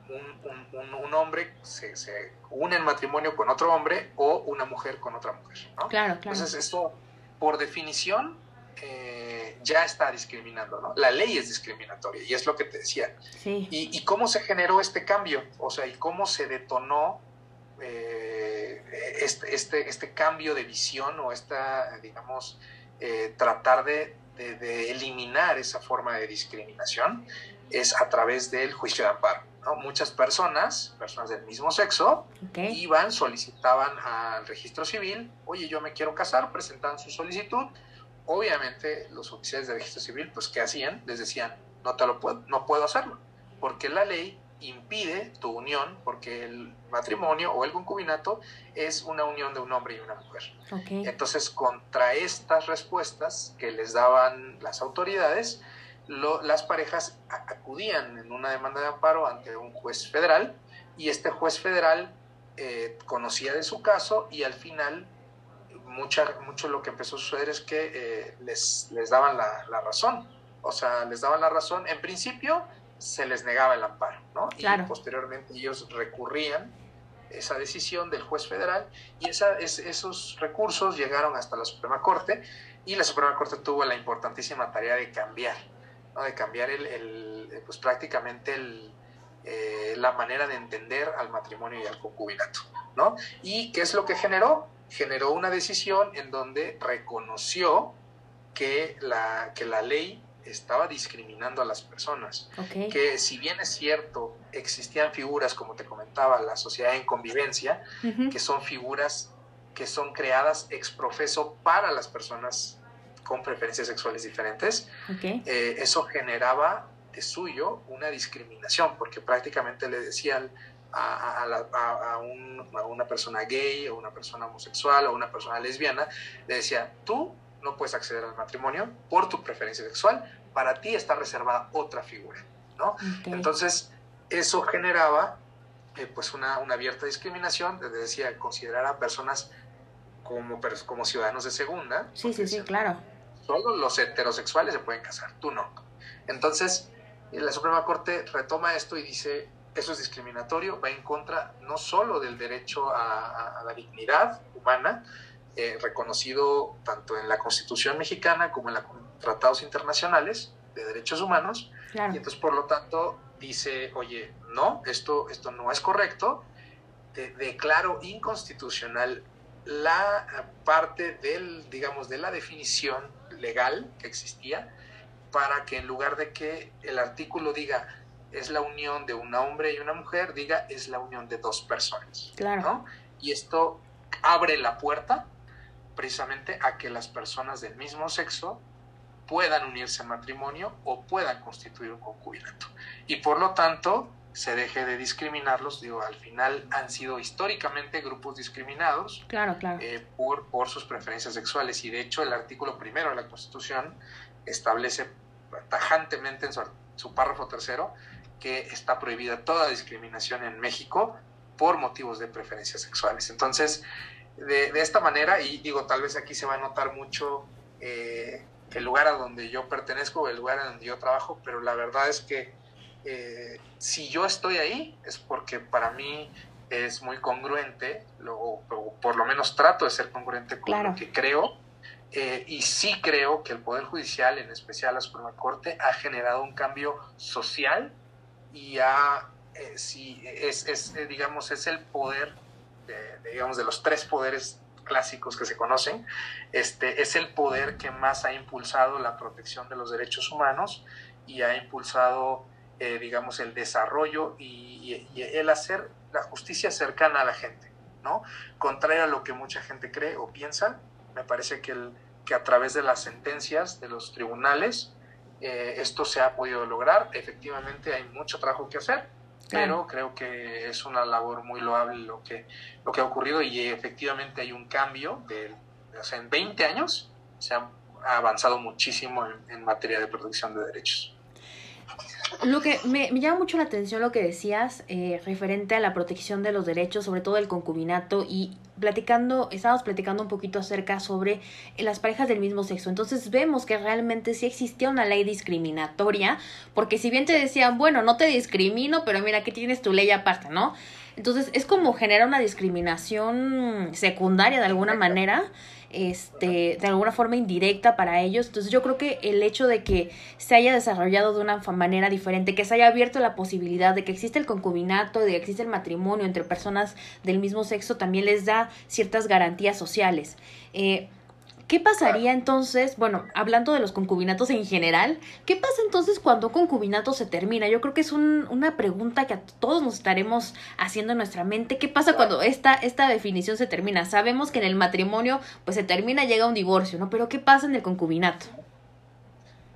un, un, un hombre se, se, une en matrimonio con otro hombre o una mujer con otra mujer. ¿no? Claro, claro. Entonces esto, por definición, eh, ya está discriminando, ¿no? La ley es discriminatoria y es lo que te decía. Sí. ¿Y, y cómo se generó este cambio? O sea, ¿y cómo se detonó eh, este, este, este, cambio de visión o esta, digamos, eh, tratar de, de, de, eliminar esa forma de discriminación? Es a través del juicio de amparo. ¿no? Muchas personas, personas del mismo sexo, okay. iban, solicitaban al registro civil, oye, yo me quiero casar, presentaban su solicitud, obviamente los oficiales de registro civil, pues, ¿qué hacían? Les decían, no te lo puedo, no puedo hacerlo, porque la ley impide tu unión, porque el matrimonio o el concubinato es una unión de un hombre y una mujer. Okay. Entonces, contra estas respuestas que les daban las autoridades, lo, las parejas acudían en una demanda de amparo ante un juez federal y este juez federal eh, conocía de su caso y al final mucha, mucho lo que empezó a suceder es que eh, les, les daban la, la, razón. O sea, les daban la razón. En principio se les negaba el amparo, ¿no? Claro. Y posteriormente ellos recurrían esa decisión del juez federal y esa, es, esos recursos llegaron hasta la Suprema Corte y la Suprema Corte tuvo la importantísima tarea de cambiar, ¿no? de cambiar el, el pues prácticamente el, eh, la manera de entender al matrimonio y al concubinato, ¿no? ¿Y qué es lo que generó? generó una decisión en donde reconoció que la, que la ley estaba discriminando a las personas. Okay. Que si bien es cierto, existían figuras, como te comentaba, la sociedad en convivencia, uh -huh. que son figuras que son creadas ex profeso para las personas con preferencias sexuales diferentes, okay. eh, eso generaba de suyo una discriminación, porque prácticamente le decían a, a, la, a, un, a, una persona gay, o una persona homosexual, o una persona lesbiana, le decía, tú no puedes acceder al matrimonio por tu preferencia sexual, para ti está reservada otra figura, ¿no? Okay. Entonces, eso generaba eh, pues una, una, abierta discriminación, les decía, considerar a personas como, como ciudadanos de segunda. Sí, sí, sí, claro. Solo los heterosexuales se pueden casar, tú no. Entonces, la Suprema Corte retoma esto y dice, eso es discriminatorio, va en contra no solo del derecho a, a la dignidad humana, eh, reconocido tanto en la Constitución mexicana como en los tratados internacionales de derechos humanos, claro. y entonces por lo tanto dice, oye, no, esto, esto no es correcto, de, declaro inconstitucional la parte del, digamos, de la definición legal que existía para que en lugar de que el artículo diga es la unión de un hombre y una mujer, diga es la unión de dos personas. Claro. ¿no? Y esto abre la puerta precisamente a que las personas del mismo sexo puedan unirse en matrimonio o puedan constituir un concubinato. Y por lo tanto, se deje de discriminarlos. Digo, al final han sido históricamente grupos discriminados claro, claro. Eh, por, por sus preferencias sexuales. Y de hecho, el artículo primero de la Constitución establece tajantemente en su, su párrafo tercero que está prohibida toda discriminación en México por motivos de preferencias sexuales. Entonces, de, de, esta manera, y digo, tal vez aquí se va a notar mucho eh, el lugar a donde yo pertenezco, el lugar a donde yo trabajo, pero la verdad es que eh, si yo estoy ahí es porque para mí es muy congruente, lo, o por lo menos trato de ser congruente con claro. lo que creo, eh, y sí creo que el Poder Judicial, en especial la Suprema Corte, ha generado un cambio social y ha, eh, sí, es, es, digamos, es el poder de, digamos, de los tres poderes clásicos que se conocen, este, es el poder que más ha impulsado la protección de los derechos humanos y ha impulsado, eh, digamos, el desarrollo y, el hacer la justicia cercana a la gente, ¿no? Contrario a lo que mucha gente cree o piensa, me parece que, el, que a través de las sentencias de los tribunales eh, esto se ha podido lograr. Efectivamente hay mucho trabajo que hacer, pero creo que es una labor muy loable lo que, lo que ha ocurrido y efectivamente hay un cambio. De, o sea, en 20 años se ha avanzado muchísimo en, en materia de protección de derechos. Lo que me, llama mucho la atención lo que decías eh, referente a la protección de los derechos, sobre todo el concubinato, y platicando, estábamos platicando un poquito acerca sobre las parejas del mismo sexo. Entonces vemos que realmente sí existía una ley discriminatoria, porque si bien te decían, bueno, no te discrimino, pero mira, aquí tienes tu ley aparte, ¿no? Entonces es como genera una discriminación secundaria de alguna manera este, de alguna forma indirecta para ellos. Entonces yo creo que el hecho de que se haya desarrollado de una manera diferente, que se haya abierto la posibilidad de que existe el concubinato, de que existe el matrimonio entre personas del mismo sexo, también les da ciertas garantías sociales. Eh, ¿Qué pasaría entonces, bueno, hablando de los concubinatos en general, qué pasa entonces cuando un concubinato se termina? Yo creo que es una pregunta que a todos nos estaremos haciendo en nuestra mente. ¿Qué pasa cuando esta, esta definición se termina? Sabemos que en el matrimonio pues se termina, llega un divorcio, ¿no? Pero ¿qué pasa en el concubinato?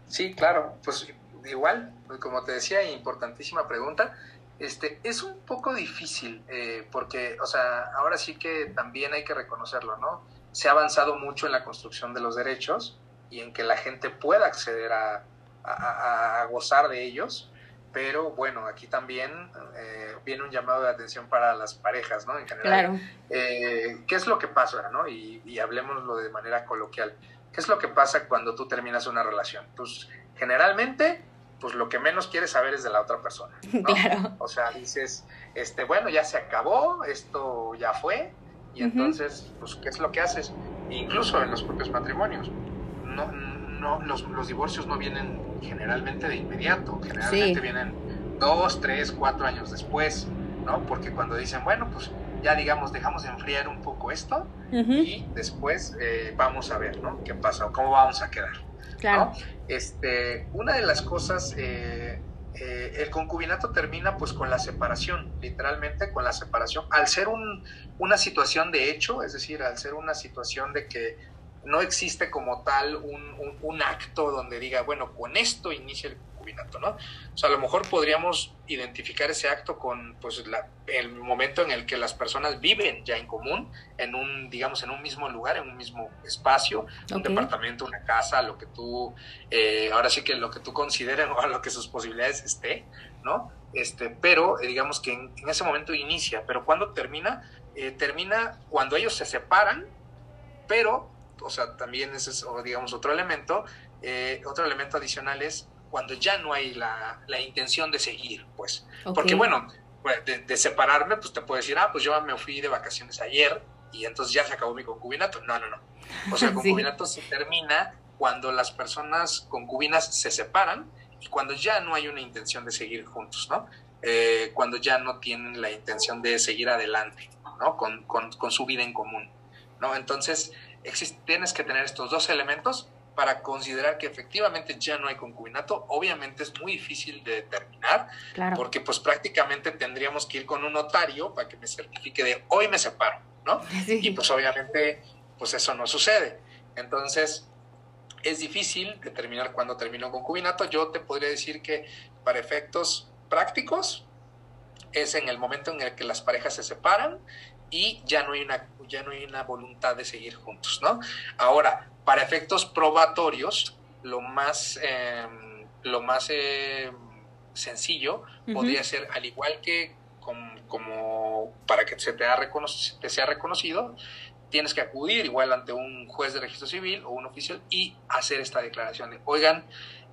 Sí, claro, pues igual, como te decía, importantísima pregunta. Este, es un poco difícil, eh, porque, o sea, ahora sí que también hay que reconocerlo, ¿no? Se ha avanzado mucho en la construcción de los derechos y en que la gente pueda acceder a, gozar de ellos, pero bueno, aquí también eh, viene un llamado de atención para las parejas, ¿no? En general. Claro. Eh, ¿Qué es lo que pasa, ¿no? Y, y hablemoslo de manera coloquial. ¿Qué es lo que pasa cuando tú terminas una relación? Pues generalmente, pues lo que menos quieres saber es de la otra persona. (laughs) Claro. O sea, dices, este, bueno, ya se acabó, esto ya fue, y entonces, pues, ¿qué es lo que haces? Incluso en los propios matrimonios. No, no, los, los divorcios no vienen generalmente de inmediato, generalmente vienen dos, tres, cuatro años después, ¿no? Porque cuando dicen, bueno, pues ya digamos, dejamos de enfriar un poco esto y después eh, vamos a ver, ¿no? ¿Qué pasa o cómo vamos a quedar? Claro. Este, una de las cosas eh, eh, el concubinato termina pues con la separación, literalmente con la separación, al ser un, una situación de hecho, es decir, al ser una situación de que no existe como tal un, un acto donde diga, bueno, con esto inicia el ¿no? O sea, a lo mejor podríamos identificar ese acto con pues el momento en el que las personas viven ya en común, en un, digamos, en un mismo lugar, en un mismo espacio, un departamento, una casa, lo que tú, eh, ahora sí que lo que tú consideres (laughs) o a lo que sus posibilidades esté, ¿no? Este, pero eh, digamos que en, ese momento inicia, pero cuando termina, eh, termina cuando ellos se separan, pero, o sea, también ese es, digamos, otro elemento, otro elemento adicional es cuando ya no hay la, la intención de seguir, pues. Porque bueno, pues, de, separarme, pues te puedo decir, ah, pues yo me fui de vacaciones ayer y entonces ya se acabó mi concubinato. No, no, no. O sea, el (laughs) concubinato se termina cuando las personas concubinas se separan y cuando ya no hay una intención de seguir juntos, ¿no? Eh, cuando ya no tienen la intención de seguir adelante, ¿no? Con, con, con su vida en común, ¿no? Entonces, tienes que tener estos dos elementos para considerar que efectivamente ya no hay concubinato. Obviamente es muy difícil de determinar, porque pues prácticamente tendríamos que ir con un notario para que me certifique de hoy me separo, ¿no? (laughs) Y pues obviamente pues eso no sucede. Entonces es difícil determinar cuándo termina un concubinato. Yo te podría decir que para efectos prácticos es en el momento en el que las parejas se separan y ya no hay una ya no hay una voluntad de seguir juntos, ¿no? Ahora, para efectos probatorios, lo más, em, lo más em, sencillo podría ser, al igual que como, para que se te, te sea reconocido, tienes que acudir igual ante un juez de registro civil o un oficial y hacer esta declaración de, oigan,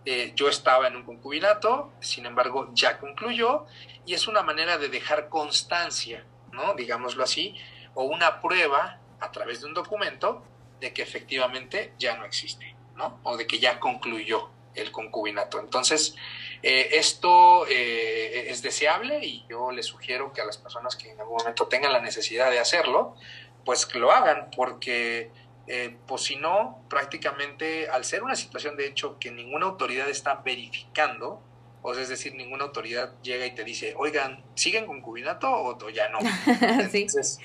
eh, yo estaba en un concubinato, sin embargo ya concluyó, y es una manera de dejar constancia, ¿no? Digámoslo así, o una prueba a través de un documento de que efectivamente ya no existe, ¿no? O de que ya concluyó el concubinato. Entonces, eh, esto eh, es deseable y yo les sugiero que a las personas que en algún momento tengan la necesidad de hacerlo, pues lo hagan, porque eh, pues si no, prácticamente al ser una situación de hecho que ninguna autoridad está verificando, o es decir, ninguna autoridad llega y te dice, oigan, ¿siguen concubinato o, ya no? (laughs) Entonces,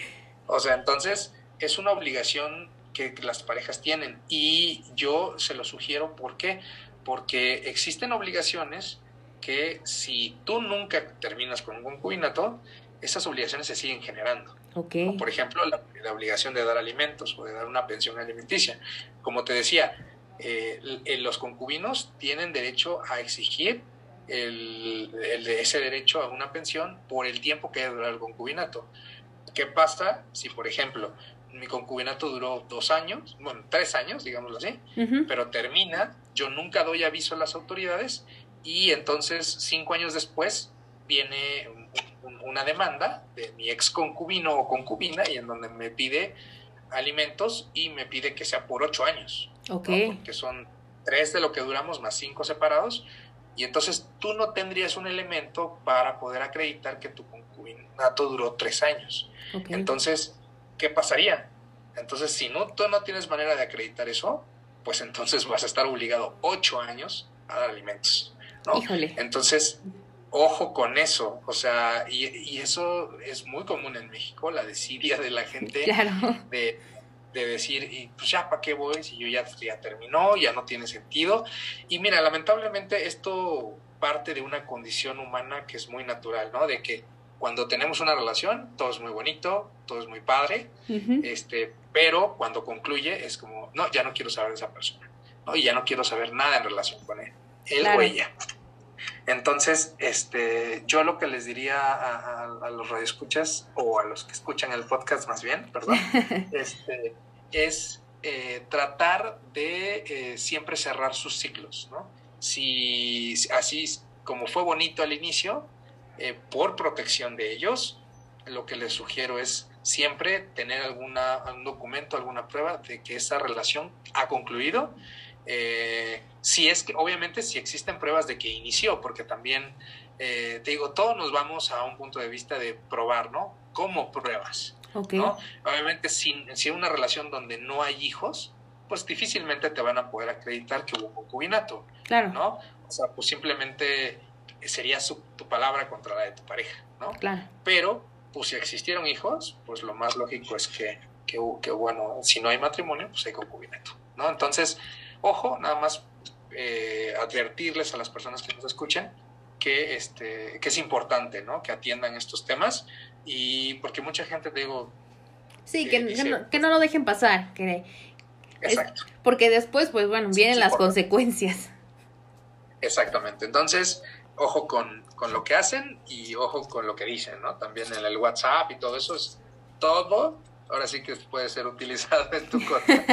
O sea, entonces es una obligación que las parejas tienen y yo se lo sugiero, ¿por qué? Porque existen obligaciones que si tú nunca terminas con un concubinato, esas obligaciones se siguen generando. Okay. por ejemplo, la, obligación de dar alimentos o de dar una pensión alimenticia. Como te decía, eh, los concubinos tienen derecho a exigir el, ese derecho a una pensión por el tiempo que haya durado el concubinato. ¿Qué pasa si, por ejemplo, mi concubinato duró dos años, bueno, tres años, digámoslo así, pero termina, yo nunca doy aviso a las autoridades y entonces cinco años después viene una demanda de mi ex concubino o concubina y en donde me pide alimentos y me pide que sea por ocho años. Ok. Porque son tres de lo que duramos más cinco separados. Y entonces tú no tendrías un elemento para poder acreditar que tu concubinato duró tres años. Entonces, ¿qué pasaría? Entonces, si no, tú no tienes manera de acreditar eso, pues entonces vas a estar obligado ocho años a dar alimentos. ¿no? Entonces, ojo con eso, o sea, y, eso es muy común en México, la desidia de la gente de, decir, y pues ya, ¿para qué voy? Si yo ya, ya terminó, ya no tiene sentido. Y mira, lamentablemente esto parte de una condición humana que es muy natural, ¿no? De que cuando tenemos una relación, todo es muy bonito, todo es muy padre, este, pero cuando concluye es como, no, ya no quiero saber de esa persona, ¿no? Y ya no quiero saber nada en relación con él, él o ella. Entonces, este, yo lo que les diría a, los radioescuchas, o a los que escuchan el podcast más bien, perdón, (laughs) este, es eh, tratar de eh, siempre cerrar sus ciclos, ¿no? Si así como fue bonito al inicio, eh, por protección de ellos, lo que les sugiero es siempre tener alguna, un documento, alguna prueba de que esa relación ha concluido eh, si es que, obviamente, si existen pruebas de que inició, porque también, eh, te digo, todos nos vamos a un punto de vista de probar, ¿no? ¿Cómo pruebas? ¿no? Obviamente, si, si una relación donde no hay hijos, pues difícilmente te van a poder acreditar que hubo concubinato. Claro. ¿No? O sea, pues simplemente sería tu palabra contra la de tu pareja, ¿no? Claro. Pero, pues si existieron hijos, pues lo más lógico es que, que, que bueno, si no hay matrimonio, pues hay concubinato, ¿no? Entonces, Ojo, nada más eh, advertirles a las personas que nos escuchen que, este, que es importante, ¿no? Que atiendan estos temas y porque mucha gente, te digo... Sí, que, no, lo dejen pasar. Que, Exacto. porque después, pues bueno, vienen las consecuencias. Exactamente. Entonces, ojo con, con, lo que hacen y ojo con lo que dicen, ¿no? También en el WhatsApp y todo eso es todo ahora sí que puede ser utilizado (laughs) en tu contra.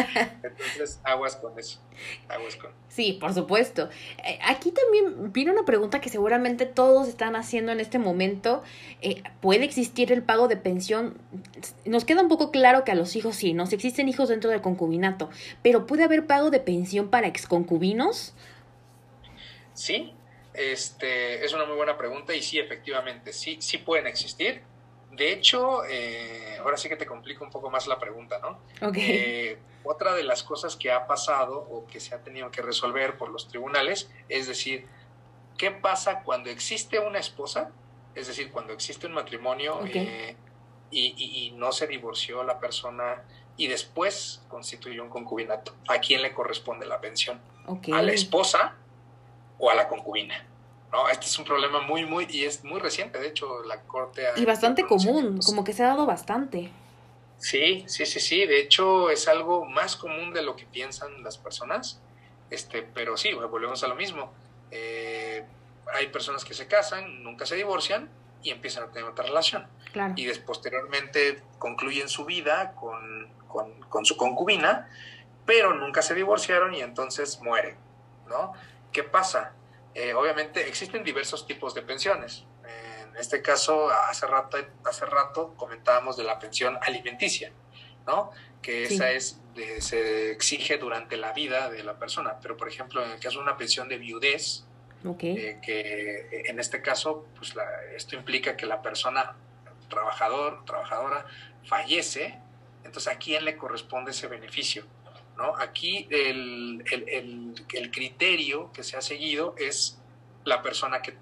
Entonces, aguas con eso. Aguas con. Sí, por supuesto. Eh, aquí también viene una pregunta que seguramente todos están haciendo en este momento. Eh, ¿Puede existir el pago de pensión? Nos queda un poco claro que a los hijos sí, ¿no? Si existen hijos dentro del concubinato, pero ¿puede haber pago de pensión para exconcubinos? Sí, este, es una muy buena pregunta y sí, efectivamente, sí, sí pueden existir de hecho, eh, ahora sí que te complica un poco más la pregunta, ¿no? Eh, otra de las cosas que ha pasado o que se ha tenido que resolver por los tribunales es decir, ¿qué pasa cuando existe una esposa? Es decir, cuando existe un matrimonio eh, y, no se divorció la persona y después constituyó un concubinato. ¿A quién le corresponde la pensión? ¿A la esposa o a la concubina? No, este es un problema muy, muy, y es muy reciente, de hecho, la Corte ha... Y bastante común, como que se ha dado bastante. Sí, sí, sí, sí, de hecho es algo más común de lo que piensan las personas, este, pero sí, volvemos a lo mismo. Eh, hay personas que se casan, nunca se divorcian y empiezan a tener otra relación. Claro. Y posteriormente concluyen su vida con, con, con su concubina, pero nunca se divorciaron y entonces mueren, ¿no? ¿Qué pasa? Eh, obviamente existen diversos tipos de pensiones. En este caso, hace rato, hace rato comentábamos de la pensión alimenticia, ¿no? Que esa es, se exige durante la vida de la persona. Pero, por ejemplo, en el caso de una pensión de viudez, eh, que en este caso, pues esto implica que la persona, trabajador, trabajadora, fallece, entonces a quién le corresponde ese beneficio. ¿No? Aquí el, criterio que se ha seguido es la persona que,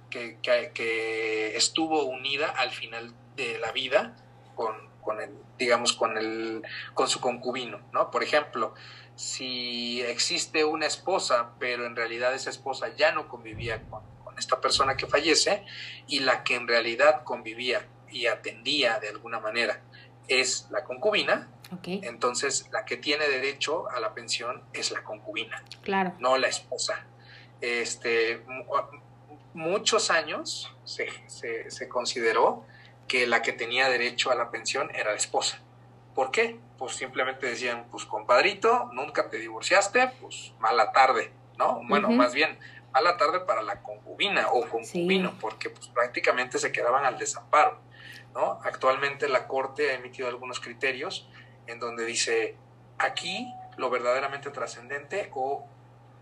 estuvo unida al final de la vida con, el, digamos, con, el, con su concubino, ¿no? Por ejemplo, si existe una esposa, pero en realidad esa esposa ya no convivía con, con esta persona que fallece, y la que en realidad convivía y atendía de alguna manera es la concubina, entonces, la que tiene derecho a la pensión es la concubina, claro. no la esposa. Este, muchos años se, se, se consideró que la que tenía derecho a la pensión era la esposa. ¿Por qué? Pues simplemente decían, pues compadrito, nunca te divorciaste, pues mala tarde, ¿no? Bueno, más bien, mala tarde para la concubina o concubino, porque pues prácticamente se quedaban al desamparo, ¿no? Actualmente la Corte ha emitido algunos criterios en donde dice, aquí lo verdaderamente trascendente o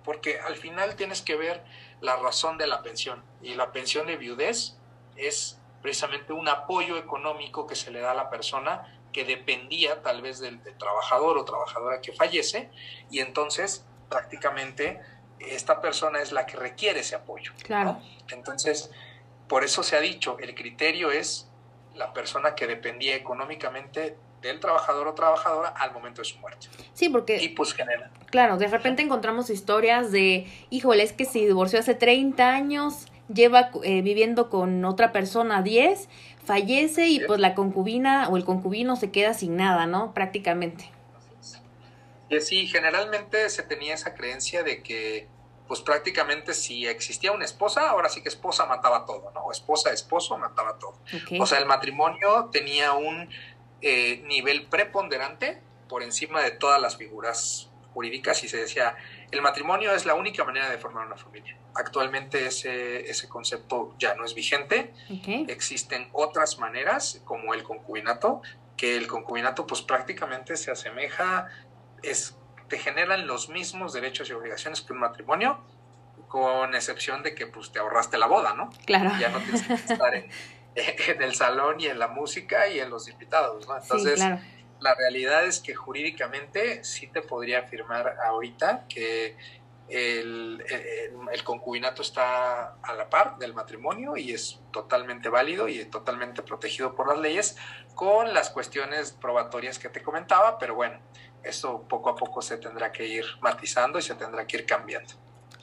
porque al final tienes que ver la razón de la pensión y la pensión de viudez es precisamente un apoyo económico que se le da a la persona que dependía tal vez del, trabajador o trabajadora que fallece y entonces prácticamente esta persona es la que requiere ese apoyo. Claro. Entonces, por eso se ha dicho, el criterio es la persona que dependía económicamente del trabajador o trabajadora al momento de su muerte. Sí, porque... Y pues genera. Claro, de repente encontramos historias de, híjole, es que se divorció hace 30 años, lleva eh, viviendo con otra persona 10, fallece y pues la concubina o el concubino se queda sin nada, ¿no? Prácticamente. Sí, generalmente se tenía esa creencia de que pues prácticamente si existía una esposa, ahora sí que esposa mataba todo, ¿no? O esposa, esposo mataba todo. O sea, el matrimonio tenía un eh, nivel preponderante por encima de todas las figuras jurídicas y se decía, el matrimonio es la única manera de formar una familia. Actualmente ese, ese concepto ya no es vigente. Existen otras maneras, como el concubinato, que el concubinato pues prácticamente se asemeja, es, te generan los mismos derechos y obligaciones que un matrimonio, con excepción de que pues te ahorraste la boda, ¿no? Claro. Ya no tienes que estar en, (laughs) (laughs) el salón y en la música y en los invitados, ¿no? Entonces, la realidad es que jurídicamente sí te podría afirmar ahorita que el, concubinato está a la par del matrimonio y es totalmente válido y totalmente protegido por las leyes con las cuestiones probatorias que te comentaba, pero bueno, eso poco a poco se tendrá que ir matizando y se tendrá que ir cambiando.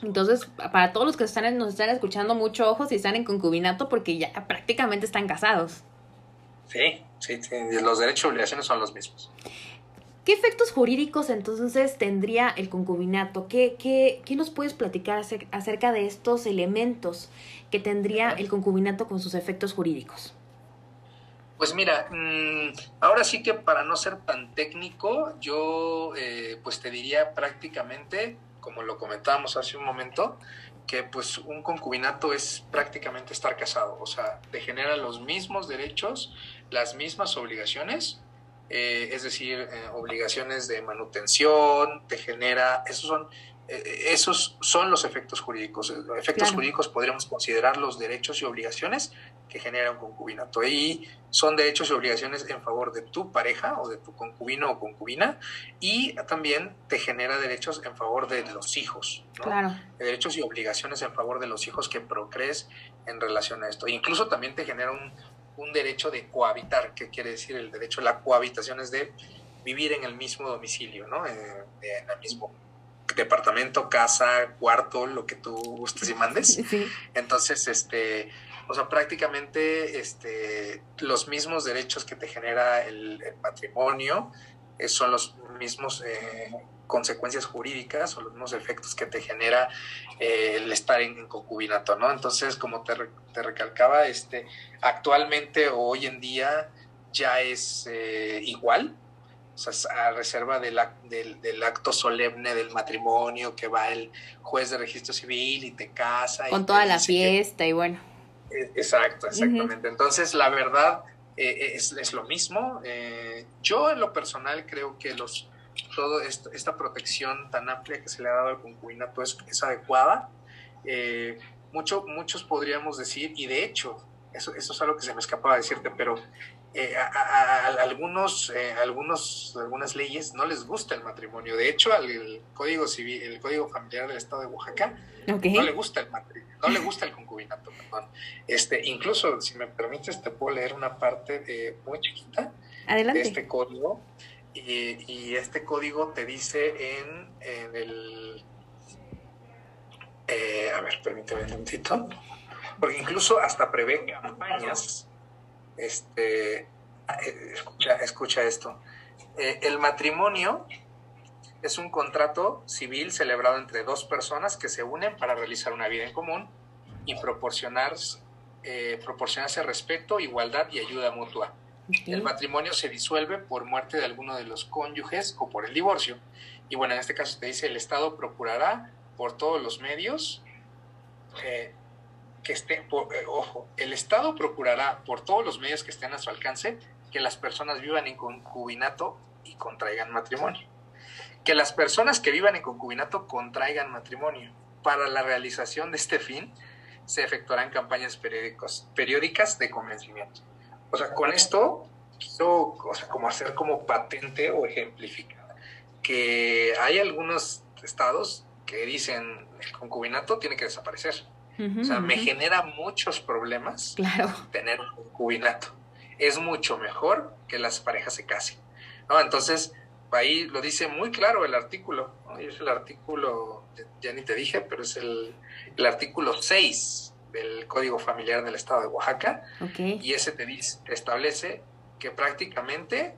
Entonces, para todos los que están, nos están escuchando, mucho ojo si están en concubinato porque ya prácticamente están casados. Sí, sí, sí, los derechos y obligaciones son los mismos. ¿Qué efectos jurídicos entonces tendría el concubinato? ¿Qué, qué, qué nos puedes platicar acerca de estos elementos que tendría el concubinato con sus efectos jurídicos? Pues mira, mm, ahora sí que para no ser tan técnico, yo eh, pues te diría prácticamente, como lo comentábamos hace un momento, que pues un concubinato es prácticamente estar casado, o sea, te genera los mismos derechos, las mismas obligaciones, eh, es decir, eh, obligaciones de manutención, te genera, esos son, eh, esos son los efectos jurídicos. Los efectos jurídicos podríamos considerar los derechos y obligaciones que genera un concubinato. Y son derechos y obligaciones en favor de tu pareja o de tu concubino o concubina y también te genera derechos en favor de los hijos. Claro. Derechos y obligaciones en favor de los hijos que procrees en relación a esto. incluso también te genera un, un derecho de cohabitar, que quiere decir el derecho a la cohabitación es de vivir en el mismo domicilio, ¿no? Eh, en el mismo departamento, casa, cuarto, lo que tú gustes y mandes. Entonces, este, o sea, prácticamente este, los mismos derechos que te genera el, matrimonio eh, son los mismos eh, consecuencias jurídicas o los mismos efectos que te genera eh, el estar en, concubinato, ¿no? Entonces, como te, te, recalcaba, este, actualmente o hoy en día ya es eh, igual, o sea, a reserva del, del, acto solemne del matrimonio que va el juez de registro civil y te casa. Con toda la fiesta y bueno. Exacto, exactamente. Entonces, la verdad eh, es, es, lo mismo. yo en lo personal creo que los toda esta, protección tan amplia que se le ha dado al concubinato es, es adecuada. Eh, mucho, muchos podríamos decir, y de hecho, eso, eso es algo que se me escapaba decirte, pero eh, a, algunos, eh, algunos, algunas leyes no les gusta el matrimonio. De hecho, al Código Civil, el Código Familiar del Estado de Oaxaca, no le gusta el matrimonio, no le gusta el concubinato, perdón. Este, incluso, si me permites, te puedo leer una parte muy chiquita de este código. Y, este código te dice en, el... Eh, a ver, permíteme un momentito. Porque incluso hasta prevé campañas. Este, escucha, escucha esto. Eh, el matrimonio es un contrato civil celebrado entre dos personas que se unen para realizar una vida en común y proporcionar, eh, proporcionarse respeto, igualdad y ayuda mutua. El matrimonio se disuelve por muerte de alguno de los cónyuges o por el divorcio. Y bueno, en este caso te dice, el Estado procurará por todos los medios eh, que estén, eh, ojo, el Estado procurará por todos los medios que estén a su alcance que las personas vivan en concubinato y contraigan matrimonio. Que las personas que vivan en concubinato contraigan matrimonio. Para la realización de este fin, se efectuarán campañas periódicas de convencimiento. O sea, con esto quiero como hacer como patente o ejemplificar que hay algunos estados que dicen el concubinato tiene que desaparecer. O sea, me genera muchos problemas claro. tener un concubinato. Es mucho mejor que las parejas se casen. ¿no? Entonces, ahí lo dice muy claro el artículo. Es el artículo, ya ni te dije, pero es el, el artículo 6 del Código Familiar del Estado de Oaxaca. Y ese te, dice, establece que prácticamente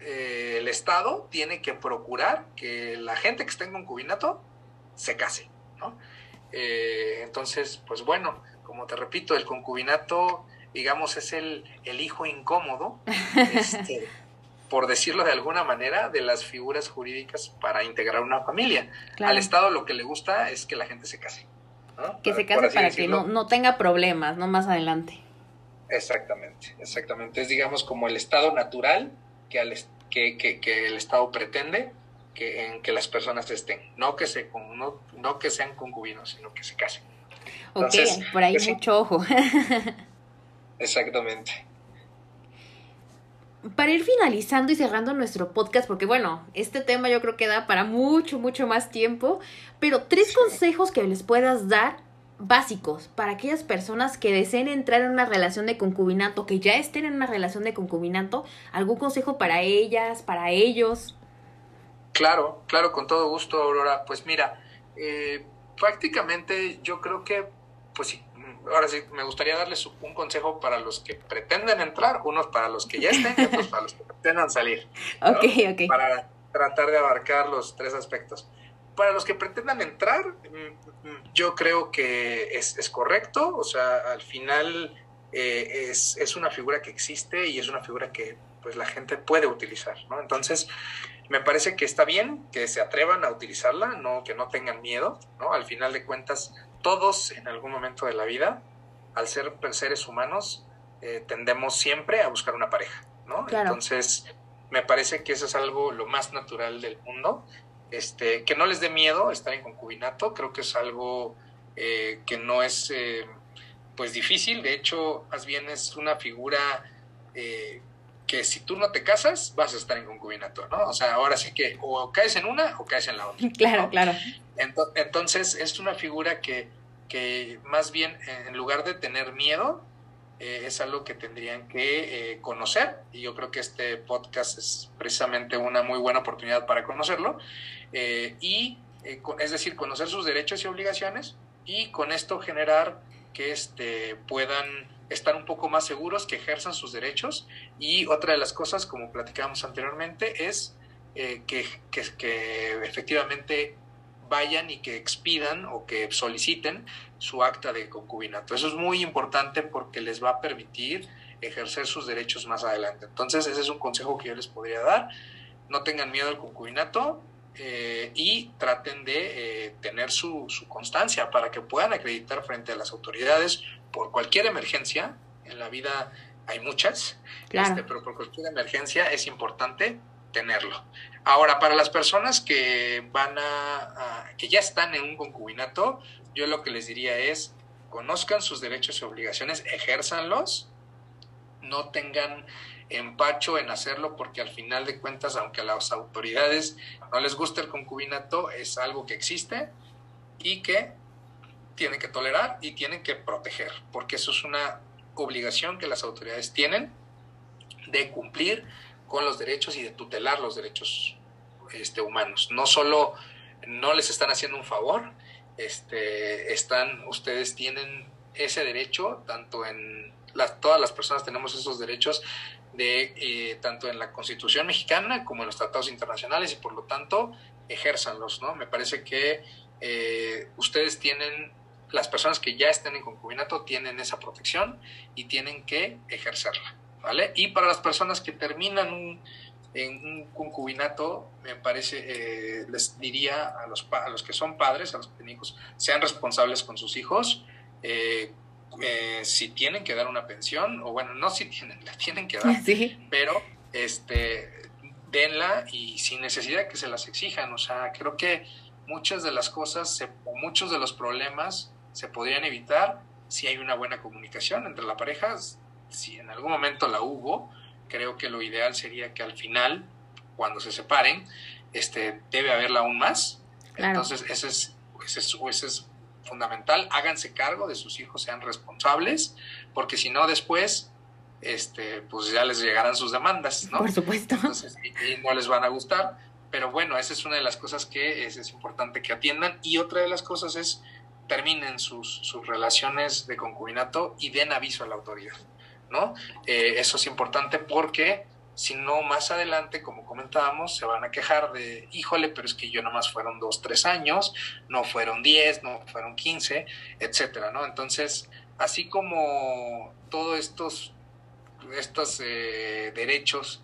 eh, el Estado tiene que procurar que la gente que está en concubinato se case. ¿no? Eh, entonces, pues bueno, como te repito, el concubinato, digamos, es el, el hijo incómodo. (laughs) este, por decirlo de alguna manera, de las figuras jurídicas para integrar una familia. Al Estado lo que le gusta es que la gente se case. Que se case para que no, no tenga problemas, no más adelante. Exactamente, exactamente. Es digamos como el estado natural que, al, que, que, el Estado pretende que, en que las personas estén. No que, se, no, no que sean concubinos, sino que se casen. ok, por ahí pues mucho ojo. (laughs) exactamente para ir finalizando y cerrando nuestro podcast, porque bueno, este tema yo creo que da para mucho, mucho más tiempo, pero tres consejos que les puedas dar básicos para aquellas personas que deseen entrar en una relación de concubinato, que ya estén en una relación de concubinato, algún consejo para ellas, para ellos. Claro, claro, con todo gusto, Aurora. Pues mira, eh, prácticamente yo creo que, pues sí, ahora sí, me gustaría darles un consejo para los que pretenden entrar, unos para los que ya estén y otros para los que pretendan salir. Ok, ok. Para tratar de abarcar los tres aspectos. Para los que pretendan entrar, mm, yo creo que es, es correcto, o sea, al final eh, es, es, una figura que existe y es una figura que pues la gente puede utilizar, ¿no? Entonces, me parece que está bien que se atrevan a utilizarla, no que no tengan miedo, ¿no? Al final de cuentas, todos en algún momento de la vida, al ser seres humanos, eh, tendemos siempre a buscar una pareja, ¿no? Entonces, me parece que eso es algo lo más natural del mundo. Este, que no les dé miedo estar en concubinato, creo que es algo eh, que no es eh, pues difícil, de hecho, más bien es una figura que si tú no te casas, vas a estar en concubinato, ¿no? O sea, ahora sí que o caes en una o caes en la otra. (laughs) Claro, claro. Entonces, es una figura que, que más bien, en lugar de tener miedo, eh, es algo que tendrían que eh, conocer y yo creo que este podcast es precisamente una muy buena oportunidad para conocerlo eh, y es decir conocer sus derechos y obligaciones y con esto generar que este, puedan estar un poco más seguros, que ejerzan sus derechos. Y otra de las cosas, como platicábamos anteriormente, es eh, que, que, efectivamente vayan y que expidan o que soliciten su acta de concubinato. Eso es muy importante porque les va a permitir ejercer sus derechos más adelante. Entonces, ese es un consejo que yo les podría dar. No tengan miedo al concubinato eh, y traten de eh, tener su, su constancia para que puedan acreditar frente a las autoridades por cualquier emergencia, en la vida hay muchas, este, pero por cualquier emergencia es importante tenerlo. Ahora, para las personas que van a, que ya están en un concubinato, yo lo que les diría es conozcan sus derechos y obligaciones, ejérzanlos, no tengan empacho en hacerlo porque al final de cuentas, aunque a las autoridades no les guste el concubinato, es algo que existe y que tienen que tolerar y tienen que proteger, porque eso es una obligación que las autoridades tienen de cumplir con los derechos y de tutelar los derechos este, humanos. No solo no les están haciendo un favor, este, están, ustedes tienen ese derecho, tanto en las, todas las personas tenemos esos derechos de eh, tanto en la Constitución mexicana como en los tratados internacionales y por lo tanto ejérzanlos, ¿no? Me parece que eh, ustedes tienen las personas que ya estén en concubinato tienen esa protección y tienen que ejercerla, ¿vale? Y para las personas que terminan en un concubinato, me parece, eh, les diría a los, a los que son padres, a los que sean responsables con sus hijos, eh, eh, si tienen que dar una pensión, o bueno, no si tienen, la tienen que (laughs) dar, pero este, denla y sin necesidad que se las exijan. O sea, creo que muchas de las cosas o muchos de los problemas se podrían evitar si hay una buena comunicación entre la pareja. Si en algún momento la hubo, creo que lo ideal sería que al final, cuando se separen, este, debe haberla aún más. Entonces, ese es, ese es, ese es fundamental. Háganse cargo de sus hijos, sean responsables, porque si no, después este, pues ya les llegarán sus demandas, ¿no? Por supuesto. Entonces, y, no les van a gustar. Pero bueno, esa es una de las cosas que es, es importante que atiendan. Y otra de las cosas es terminen sus, sus relaciones de concubinato y den aviso a la autoridad, ¿no? Eh, eso es importante porque si no, más adelante, como comentábamos, se van a quejar de, híjole, pero es que yo nomás fueron dos, tres años, no fueron diez, no fueron quince, etcétera, ¿no? Entonces, así como todos estos estos eh, derechos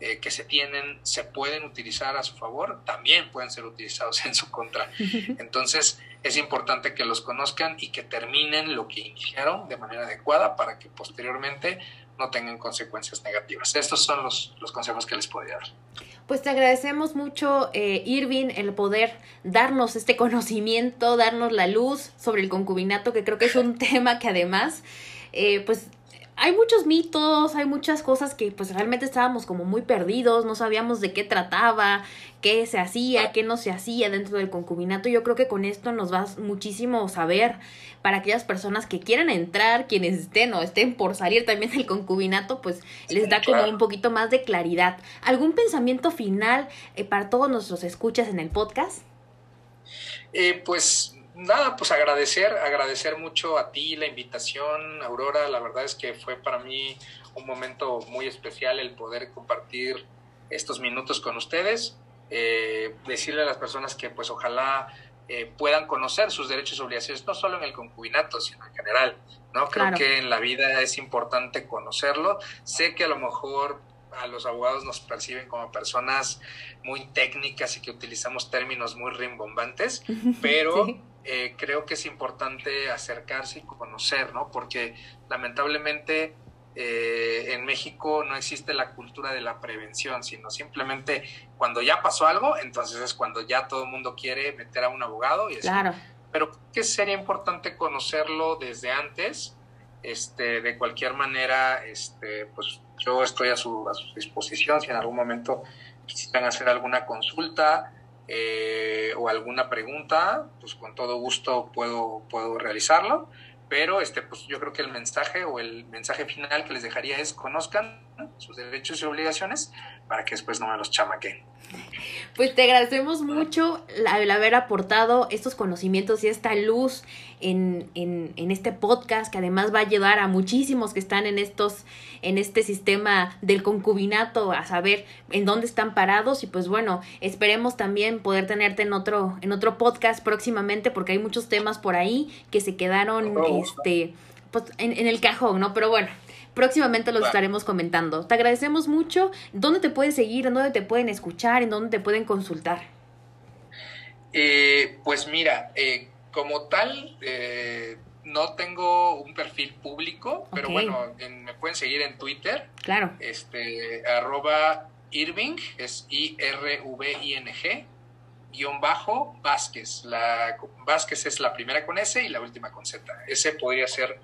eh, que se tienen se pueden utilizar a su favor, también pueden ser utilizados (laughs) en su contra. (laughs) Entonces es importante que los conozcan y que terminen lo que iniciaron de manera adecuada para que posteriormente no tengan consecuencias negativas. Estos son los, los consejos que les podría dar. Pues te agradecemos mucho, eh, Irving, el poder darnos este conocimiento, darnos la luz sobre el concubinato, que creo que es un (laughs) tema que además, pues hay muchos mitos, hay muchas cosas que pues realmente estábamos como muy perdidos, no sabíamos de qué trataba, qué se hacía, qué no se hacía dentro del concubinato. Yo creo que con esto nos va muchísimo saber para aquellas personas que quieran entrar, quienes estén o estén por salir también del concubinato, pues les da como un poquito más de claridad. ¿Algún pensamiento final eh, para todos nuestros escuchas en el podcast? Eh, pues nada, pues agradecer, agradecer mucho a ti la invitación, Aurora. La verdad es que fue para mí un momento muy especial el poder compartir estos minutos con ustedes. Eh, decirle a las personas que pues ojalá eh, puedan conocer sus derechos y obligaciones, no solo en el concubinato, sino en general. ¿no? Creo que en la vida es importante conocerlo. Sé que a lo mejor a los abogados nos perciben como personas muy técnicas y que utilizamos términos muy rimbombantes, (laughs) pero eh, creo que es importante acercarse y conocer, ¿no? Porque lamentablemente eh, en México no existe la cultura de la prevención, sino simplemente cuando ya pasó algo, entonces es cuando ya todo el mundo quiere meter a un abogado. Y claro. Pero que sería importante conocerlo desde antes. Este, de cualquier manera, este, pues yo estoy a su, a su disposición si en algún momento quisieran hacer alguna consulta eh, o alguna pregunta, pues con todo gusto puedo, puedo realizarlo. Pero este, pues yo creo que el mensaje o el mensaje final que les dejaría es conozcan sus derechos y obligaciones para que después no me los chamaquen. Pues te agradecemos mucho el haber aportado estos conocimientos y esta luz en, en, en, este podcast que además va a ayudar a muchísimos que están en estos en este sistema del concubinato a saber en dónde están parados. Y pues bueno esperemos también poder tenerte en otro en otro podcast próximamente porque hay muchos temas por ahí que se quedaron este pues en, en el cajón no pero bueno próximamente los estaremos comentando. Te agradecemos mucho. ¿Dónde te pueden seguir? ¿En dónde te pueden escuchar? ¿En dónde te pueden consultar? Eh, pues mira, eh, como tal, eh, no tengo un perfil público, pero bueno, me pueden seguir en Twitter. Claro. Este, arroba Irving, es I-R-V-I-N-G, guion bajo Vázquez. La, Vázquez es la primera con S y la última con Z. Ese podría ser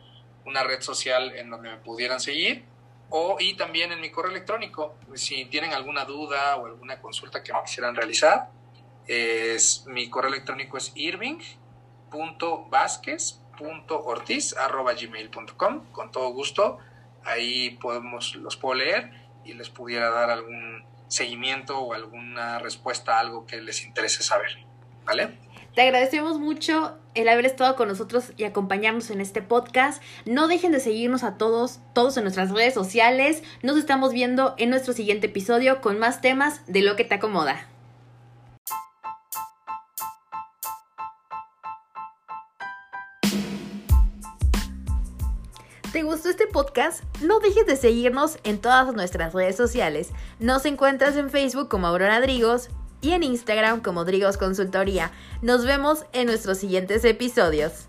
una red social en donde me pudieran seguir o y también en mi correo electrónico. Si tienen alguna duda o alguna consulta que me quisieran realizar, es, mi correo electrónico es irving.vasquez.ortiz.gmail.com. Con todo gusto, ahí podemos, los puedo leer y les pudiera dar algún seguimiento o alguna respuesta a algo que les interese saber. ¿Vale? Te agradecemos mucho el haber estado con nosotros y acompañarnos en este podcast. No dejen de seguirnos a todos, todos en nuestras redes sociales. Nos estamos viendo en nuestro siguiente episodio con más temas de lo que te acomoda. ¿Te gustó este podcast? No dejes de seguirnos en todas nuestras redes sociales. Nos encuentras en Facebook como Aurora Drigos y en Instagram como Drigos Consultoría. Nos vemos en nuestros siguientes episodios.